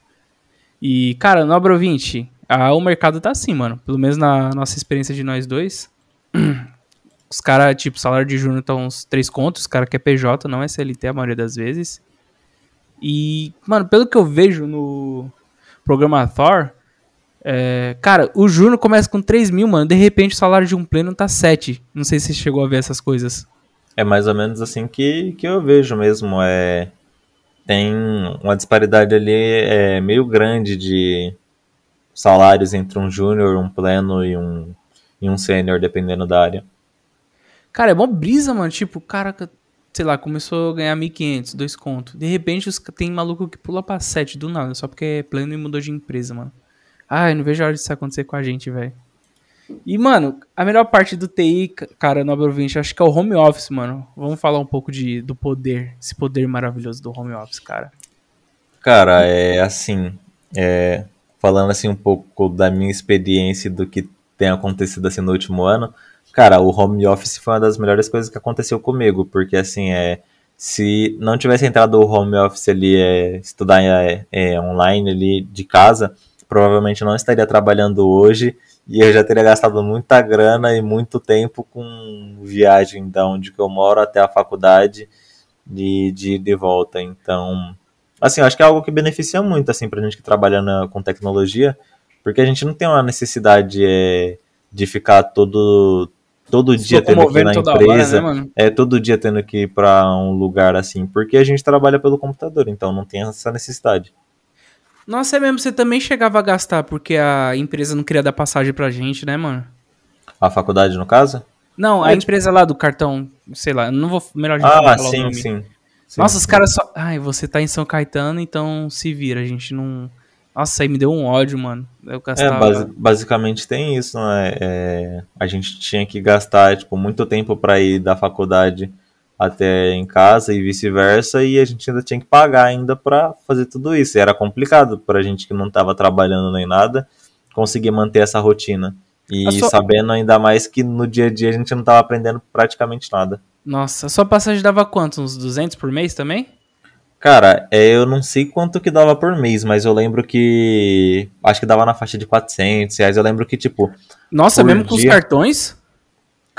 E, cara, no Abro 20, a, o mercado tá assim, mano. Pelo menos na nossa experiência de nós dois. Os caras, tipo, salário de júnior tá uns 3 contos, os caras quer PJ, não é CLT a maioria das vezes. E, mano, pelo que eu vejo no programa Thor, é, cara, o júnior começa com 3 mil, mano. De repente o salário de um pleno tá 7. Não sei se você chegou a ver essas coisas. É mais ou menos assim que, que eu vejo mesmo. É tem uma disparidade ali é, meio grande de salários entre um júnior, um pleno e um, e um sênior, dependendo da área. Cara, é mó brisa, mano. Tipo, o cara, sei lá, começou a ganhar 1.500, dois contos. De repente, os, tem maluco que pula pra 7 do nada, só porque é pleno e mudou de empresa, mano. Ai, não vejo a hora disso acontecer com a gente, velho. E, mano, a melhor parte do TI, cara, no ouvinte, acho que é o home office, mano. Vamos falar um pouco de, do poder, esse poder maravilhoso do home office, cara. Cara, é assim, é, falando assim um pouco da minha experiência do que tem acontecido assim no último ano, cara, o home office foi uma das melhores coisas que aconteceu comigo, porque assim, é, se não tivesse entrado o home office ali, é, estudar é, é, online ali de casa, provavelmente não estaria trabalhando hoje e eu já teria gastado muita grana e muito tempo com viagem da onde eu moro até a faculdade de, de, de volta. Então, assim, eu acho que é algo que beneficia muito, assim, pra gente que trabalha na, com tecnologia, porque a gente não tem uma necessidade é, de ficar todo, todo dia tendo que ir na empresa, hora, né, é todo dia tendo que ir para um lugar assim, porque a gente trabalha pelo computador, então não tem essa necessidade. Nossa, é mesmo, você também chegava a gastar porque a empresa não queria dar passagem pra gente, né, mano? A faculdade, no caso? Não, a é, tipo... empresa lá do cartão, sei lá, não vou. Melhor a gente ah, sim, sim, sim. Nossa, os caras só. Ai, você tá em São Caetano, então se vira, a gente não. Nossa, aí me deu um ódio, mano. Eu gastava... É, base, basicamente tem isso, né? É, a gente tinha que gastar, tipo, muito tempo pra ir da faculdade até em casa e vice-versa, e a gente ainda tinha que pagar ainda para fazer tudo isso. E era complicado para a gente que não estava trabalhando nem nada conseguir manter essa rotina. E sua... sabendo ainda mais que no dia a dia a gente não estava aprendendo praticamente nada. Nossa, a sua passagem dava quanto? Uns 200 por mês também? Cara, é, eu não sei quanto que dava por mês, mas eu lembro que. Acho que dava na faixa de 400 reais. Eu lembro que, tipo. Nossa, mesmo dia... com os cartões?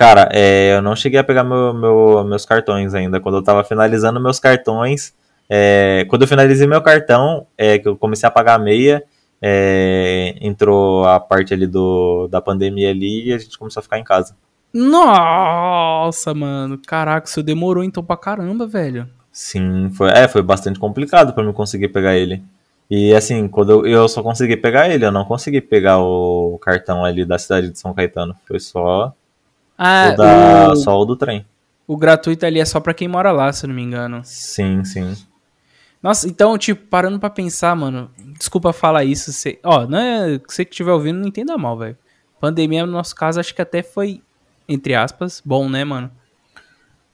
Cara, é, eu não cheguei a pegar meu, meu, meus cartões ainda. Quando eu tava finalizando meus cartões, é, quando eu finalizei meu cartão, é, que eu comecei a pagar a meia, é, entrou a parte ali do, da pandemia ali e a gente começou a ficar em casa. Nossa, mano. Caraca, isso demorou então pra caramba, velho. Sim, foi, é, foi bastante complicado para mim conseguir pegar ele. E assim, quando eu, eu só consegui pegar ele, eu não consegui pegar o cartão ali da cidade de São Caetano. Foi só ah, o da, o, só o do trem. O gratuito ali é só pra quem mora lá, se eu não me engano. Sim, sim. Nossa, então, tipo, parando pra pensar, mano, desculpa falar isso, você, ó, não é, você que estiver ouvindo, não entenda mal, velho. Pandemia, no nosso caso, acho que até foi, entre aspas, bom, né, mano?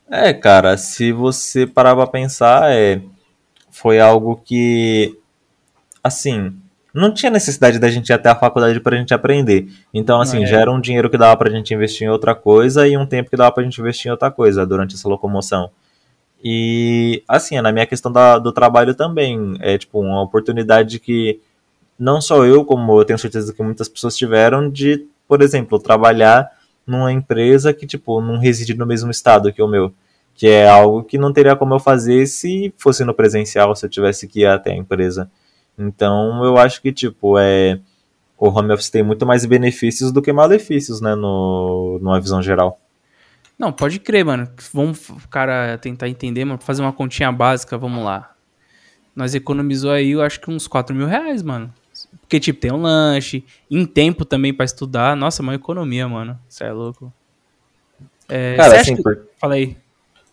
É, cara, se você parar pra pensar, é, foi algo que, assim, não tinha necessidade da gente ir até a faculdade pra gente aprender. Então, assim, é. já era um dinheiro que dava pra gente investir em outra coisa e um tempo que dava pra gente investir em outra coisa durante essa locomoção. E, assim, na minha questão da, do trabalho também, é tipo uma oportunidade que não só eu, como eu tenho certeza que muitas pessoas tiveram, de, por exemplo, trabalhar numa empresa que, tipo, não reside no mesmo estado que o meu. Que é algo que não teria como eu fazer se fosse no presencial, se eu tivesse que ir até a empresa. Então, eu acho que, tipo, é, o home office tem muito mais benefícios do que malefícios, né, no, numa visão geral. Não, pode crer, mano. Vamos, cara, tentar entender, mano. Fazer uma continha básica, vamos lá. Nós economizou aí, eu acho que uns 4 mil reais, mano. Porque, tipo, tem um lanche, em tempo também para estudar. Nossa, uma economia, mano. Isso é louco. É, cara, assim, que... por... Fala aí.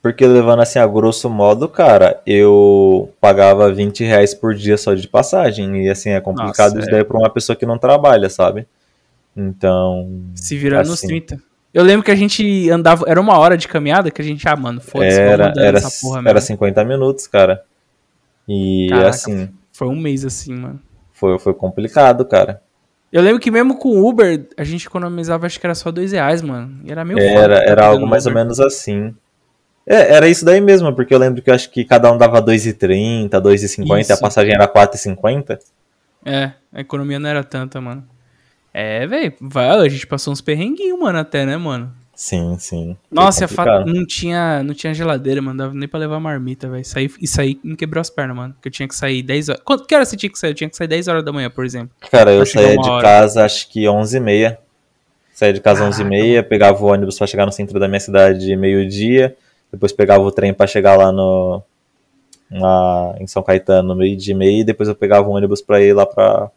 Porque levando assim a grosso modo, cara, eu pagava 20 reais por dia só de passagem. E assim, é complicado Nossa, isso é. daí pra uma pessoa que não trabalha, sabe? Então. Se virar assim, nos 30. Eu lembro que a gente andava. Era uma hora de caminhada que a gente, ah, mano, foda-se, era, era, essa porra mesmo. Era 50 minutos, cara. E Caraca, assim. Foi um mês assim, mano. Foi, foi complicado, cara. Eu lembro que mesmo com o Uber, a gente economizava, acho que era só dois reais, mano. E era meio Era, foda, era algo mais Uber. ou menos assim. É, era isso daí mesmo, porque eu lembro que eu acho que cada um dava 2,30, 2,50, a passagem era 4,50. É, a economia não era tanta, mano. É, velho, a gente passou uns perrenguinhos, mano, até, né, mano? Sim, sim. Nossa, fa... não, tinha, não tinha geladeira, mano, dava nem pra levar marmita, velho. Isso aí me quebrou as pernas, mano, que eu tinha que sair 10 horas. Quanto, que hora você tinha que sair? Eu tinha que sair 10 horas da manhã, por exemplo. Cara, eu saía de hora. casa, acho que 11h30. Saía de casa 11h30, pegava o ônibus pra chegar no centro da minha cidade meio-dia depois pegava o trem para chegar lá no na, em São Caetano no meio de meia e depois eu pegava um ônibus para ir lá para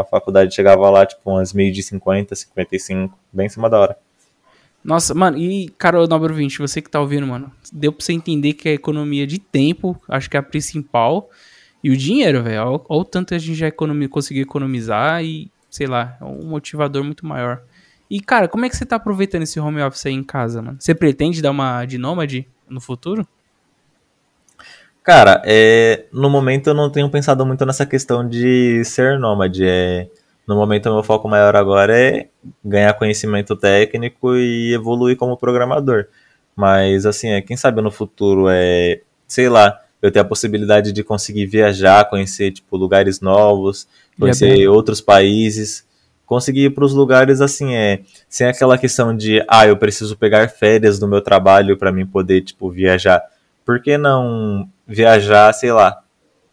a faculdade, chegava lá tipo umas meio de 50, 55, bem em cima da hora. Nossa, mano, e Carol Nobre 20, você que tá ouvindo, mano, deu pra você entender que a economia de tempo, acho que é a principal, e o dinheiro, velho, olha o tanto a gente já economia, conseguiu economizar e, sei lá, é um motivador muito maior. E, cara, como é que você tá aproveitando esse home office aí em casa, mano? Você pretende dar uma de nômade no futuro? Cara, é, no momento eu não tenho pensado muito nessa questão de ser nômade. É, no momento, o meu foco maior agora é ganhar conhecimento técnico e evoluir como programador. Mas, assim, é, quem sabe no futuro é, sei lá, eu ter a possibilidade de conseguir viajar, conhecer, tipo, lugares novos, é conhecer é outros países conseguir ir para os lugares assim, é, sem aquela questão de, ah, eu preciso pegar férias do meu trabalho para mim poder, tipo, viajar. Por que não viajar, sei lá,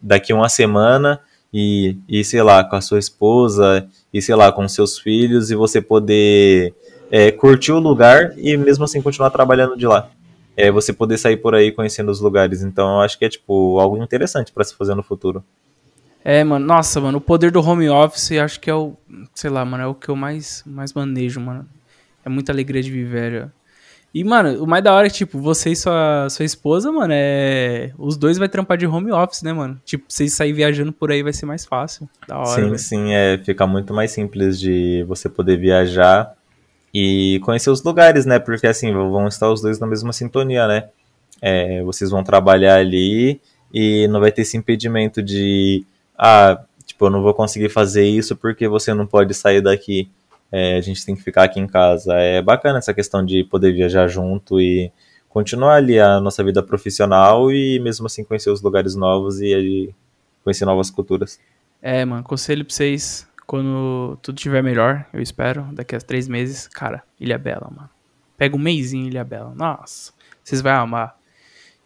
daqui uma semana e, e sei lá, com a sua esposa e, sei lá, com seus filhos e você poder é, curtir o lugar e mesmo assim continuar trabalhando de lá. É, você poder sair por aí conhecendo os lugares. Então, eu acho que é, tipo, algo interessante para se fazer no futuro. É, mano, nossa, mano, o poder do home office acho que é o, sei lá, mano, é o que eu mais, mais manejo, mano. É muita alegria de viver, E, mano, o mais da hora é, tipo, você e sua, sua esposa, mano, é. Os dois vai trampar de home office, né, mano? Tipo, vocês sair viajando por aí vai ser mais fácil. Da hora. Sim, véio. sim, é. Fica muito mais simples de você poder viajar e conhecer os lugares, né? Porque assim, vão estar os dois na mesma sintonia, né? É, vocês vão trabalhar ali e não vai ter esse impedimento de ah, tipo, eu não vou conseguir fazer isso porque você não pode sair daqui. É, a gente tem que ficar aqui em casa. É bacana essa questão de poder viajar junto e continuar ali a nossa vida profissional e mesmo assim conhecer os lugares novos e conhecer novas culturas. É, mano, conselho pra vocês, quando tudo estiver melhor, eu espero, daqui a três meses, cara, Ilha Bela, mano. Pega um mêsinho Ilha Bela. Nossa, vocês vão amar.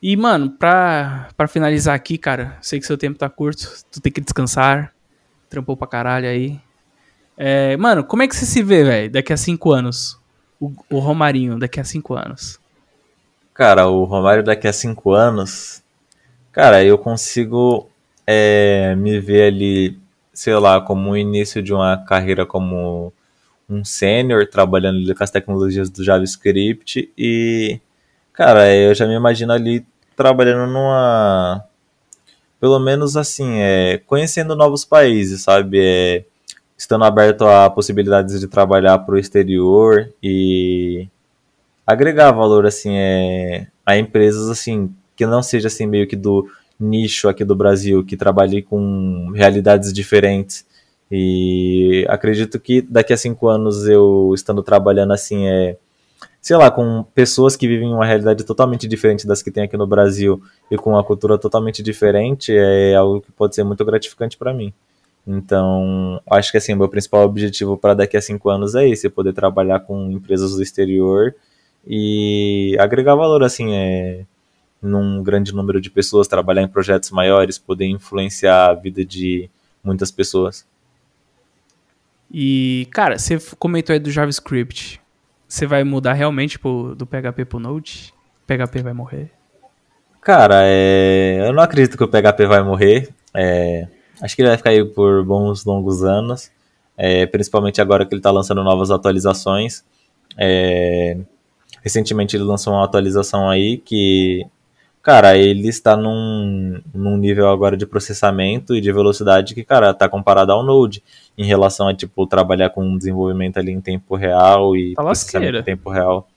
E, mano, pra, pra finalizar aqui, cara, sei que seu tempo tá curto, tu tem que descansar, trampou pra caralho aí. É, mano, como é que você se vê, velho, daqui a cinco anos? O, o, Romarinho, daqui a cinco anos. Cara, o Romário daqui a cinco anos, cara, eu consigo é, me ver ali, sei lá, como o início de uma carreira como um sênior, trabalhando com as tecnologias do JavaScript e Cara, eu já me imagino ali trabalhando numa. Pelo menos assim, é, conhecendo novos países, sabe? É, estando aberto a possibilidades de trabalhar para o exterior e agregar valor assim é, a empresas assim que não seja assim meio que do nicho aqui do Brasil que trabalhe com realidades diferentes e acredito que daqui a cinco anos eu estando trabalhando assim é sei lá, com pessoas que vivem uma realidade totalmente diferente das que tem aqui no Brasil e com uma cultura totalmente diferente, é algo que pode ser muito gratificante para mim. Então, acho que assim, o meu principal objetivo para daqui a cinco anos é esse, poder trabalhar com empresas do exterior e agregar valor, assim, é, num grande número de pessoas, trabalhar em projetos maiores, poder influenciar a vida de muitas pessoas. E, cara, você comentou aí do JavaScript você vai mudar realmente pro, do PHP pro Node? PHP vai morrer? Cara, é... eu não acredito que o PHP vai morrer. É... Acho que ele vai ficar aí por bons longos anos. É... Principalmente agora que ele está lançando novas atualizações. É... Recentemente ele lançou uma atualização aí que cara, ele está num, num nível agora de processamento e de velocidade que, cara, tá comparado ao Node em relação a, tipo, trabalhar com desenvolvimento ali em tempo real e tá processamento em tempo real.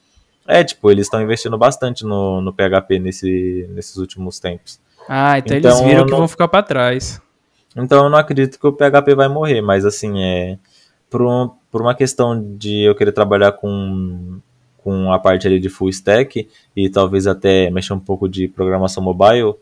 É, tipo, eles estão investindo bastante no, no PHP nesse, nesses últimos tempos. Ah, então, então eles viram que não... vão ficar para trás. Então eu não acredito que o PHP vai morrer, mas assim, é por, um, por uma questão de eu querer trabalhar com com a parte ali de full stack e talvez até mexer um pouco de programação mobile,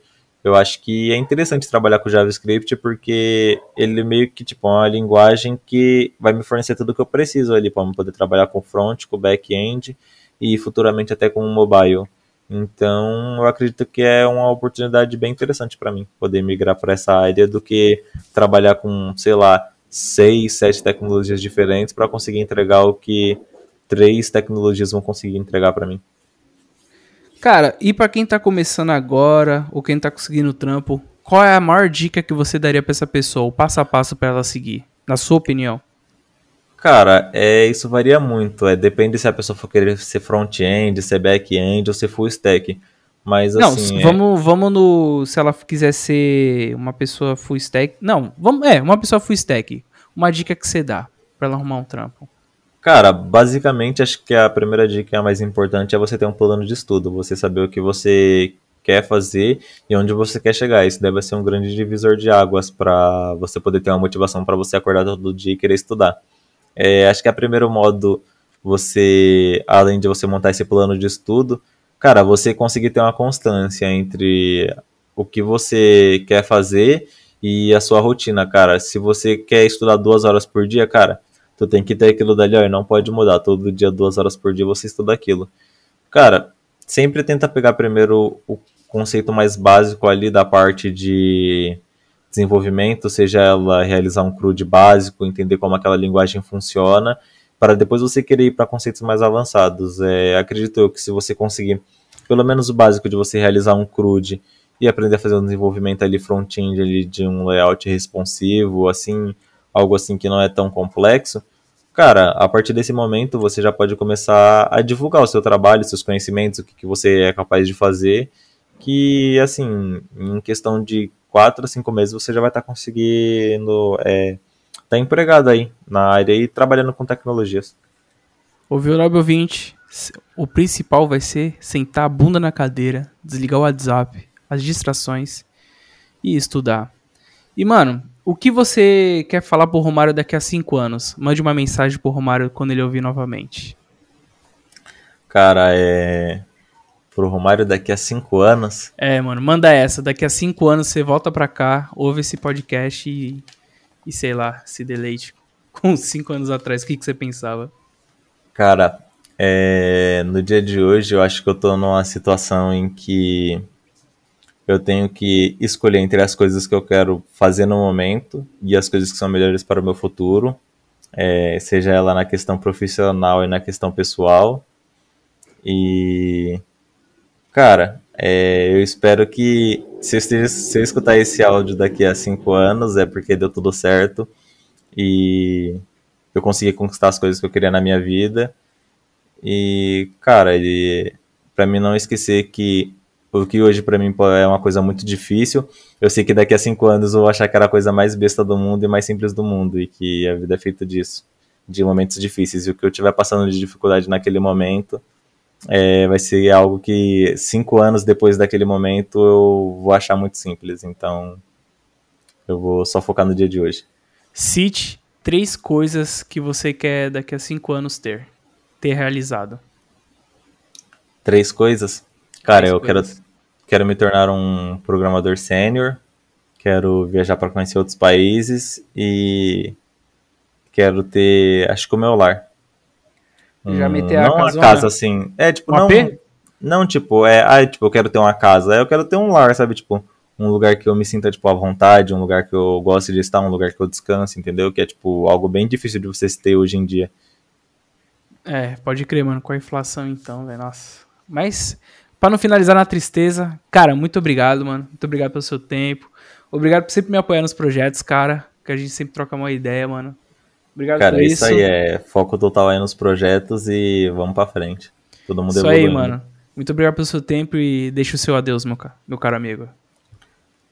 eu acho que é interessante trabalhar com JavaScript porque ele meio que tipo é uma linguagem que vai me fornecer tudo o que eu preciso ali para poder trabalhar com front, com back-end e futuramente até com mobile. Então, eu acredito que é uma oportunidade bem interessante para mim poder migrar para essa área do que trabalhar com, sei lá, seis, sete tecnologias diferentes para conseguir entregar o que três tecnologias vão conseguir entregar para mim. Cara, e para quem tá começando agora, ou quem tá conseguindo trampo, qual é a maior dica que você daria para essa pessoa, o passo a passo para ela seguir, na sua opinião? Cara, é, isso varia muito. É, depende se a pessoa for querer ser front-end, ser back-end ou ser full stack. Mas assim. Não, vamos, é... vamos no. Se ela quiser ser uma pessoa full stack. Não, vamos, é, uma pessoa full stack. Uma dica que você dá para ela arrumar um trampo. Cara, basicamente acho que a primeira dica a mais importante é você ter um plano de estudo, você saber o que você quer fazer e onde você quer chegar. Isso deve ser um grande divisor de águas para você poder ter uma motivação para você acordar todo dia e querer estudar. É, acho que a primeiro modo, você, além de você montar esse plano de estudo, cara, você conseguir ter uma constância entre o que você quer fazer e a sua rotina, cara. Se você quer estudar duas horas por dia, cara, tu tem que ter aquilo dali, ó, e não pode mudar. Todo dia, duas horas por dia, você estuda aquilo. Cara, sempre tenta pegar primeiro o conceito mais básico ali da parte de desenvolvimento, seja ela realizar um CRUD básico, entender como aquela linguagem funciona, para depois você querer ir para conceitos mais avançados. É, acredito eu que se você conseguir pelo menos o básico de você realizar um CRUD e aprender a fazer um desenvolvimento ali front-end ali de um layout responsivo, assim, algo assim que não é tão complexo, cara, a partir desse momento você já pode começar a divulgar o seu trabalho, seus conhecimentos, o que, que você é capaz de fazer, que, assim, em questão de quatro a cinco meses você já vai estar tá conseguindo é, tá empregado aí na área e trabalhando com tecnologias. Ouviu, Nobre ouvinte? O principal vai ser sentar a bunda na cadeira, desligar o WhatsApp, as distrações e estudar. E, mano, o que você quer falar pro Romário daqui a cinco anos? Mande uma mensagem pro Romário quando ele ouvir novamente. Cara, é pro Romário daqui a cinco anos. É, mano, manda essa. Daqui a cinco anos você volta pra cá, ouve esse podcast e, e sei lá, se deleite. Com cinco anos atrás, o que, que você pensava? Cara, é, no dia de hoje eu acho que eu tô numa situação em que eu tenho que escolher entre as coisas que eu quero fazer no momento e as coisas que são melhores para o meu futuro, é, seja ela na questão profissional e na questão pessoal. E Cara, é, eu espero que se eu, esteja, se eu escutar esse áudio daqui a cinco anos é porque deu tudo certo e eu consegui conquistar as coisas que eu queria na minha vida. E, cara, pra mim não esquecer que o que hoje para mim é uma coisa muito difícil, eu sei que daqui a cinco anos eu vou achar que era a coisa mais besta do mundo e mais simples do mundo e que a vida é feita disso, de momentos difíceis. E o que eu estiver passando de dificuldade naquele momento é, vai ser algo que cinco anos depois daquele momento eu vou achar muito simples. Então eu vou só focar no dia de hoje. Cite três coisas que você quer daqui a cinco anos ter, ter realizado. Três coisas? Cara, eu quero, quero me tornar um programador sênior, quero viajar para conhecer outros países e quero ter, acho que o meu lar. Já meter a Não a casa assim. É, tipo, um não. AP? Não, tipo, é. Ah, tipo, eu quero ter uma casa. Eu quero ter um lar, sabe? Tipo, um lugar que eu me sinta, tipo, à vontade, um lugar que eu goste de estar, um lugar que eu descanse, entendeu? Que é, tipo, algo bem difícil de você ter hoje em dia. É, pode crer, mano, com a inflação então, velho, nossa. Mas, para não finalizar na tristeza, cara, muito obrigado, mano. Muito obrigado pelo seu tempo. Obrigado por sempre me apoiar nos projetos, cara. Que a gente sempre troca uma ideia, mano. Obrigado Cara, por isso. Cara, isso aí é foco total aí nos projetos e vamos pra frente. Todo mundo Isso evoluindo. aí, mano. Muito obrigado pelo seu tempo e deixa o seu adeus, meu, meu caro amigo.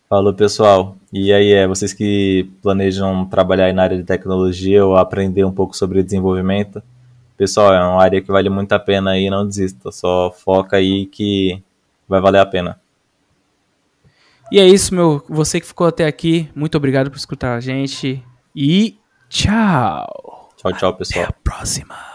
Falou, pessoal. E aí, é, vocês que planejam trabalhar na área de tecnologia ou aprender um pouco sobre desenvolvimento, pessoal, é uma área que vale muito a pena aí, não desista. Só foca aí que vai valer a pena. E é isso, meu. Você que ficou até aqui, muito obrigado por escutar a gente. E Tchau. Tchau, tchau, pessoal. Até a próxima.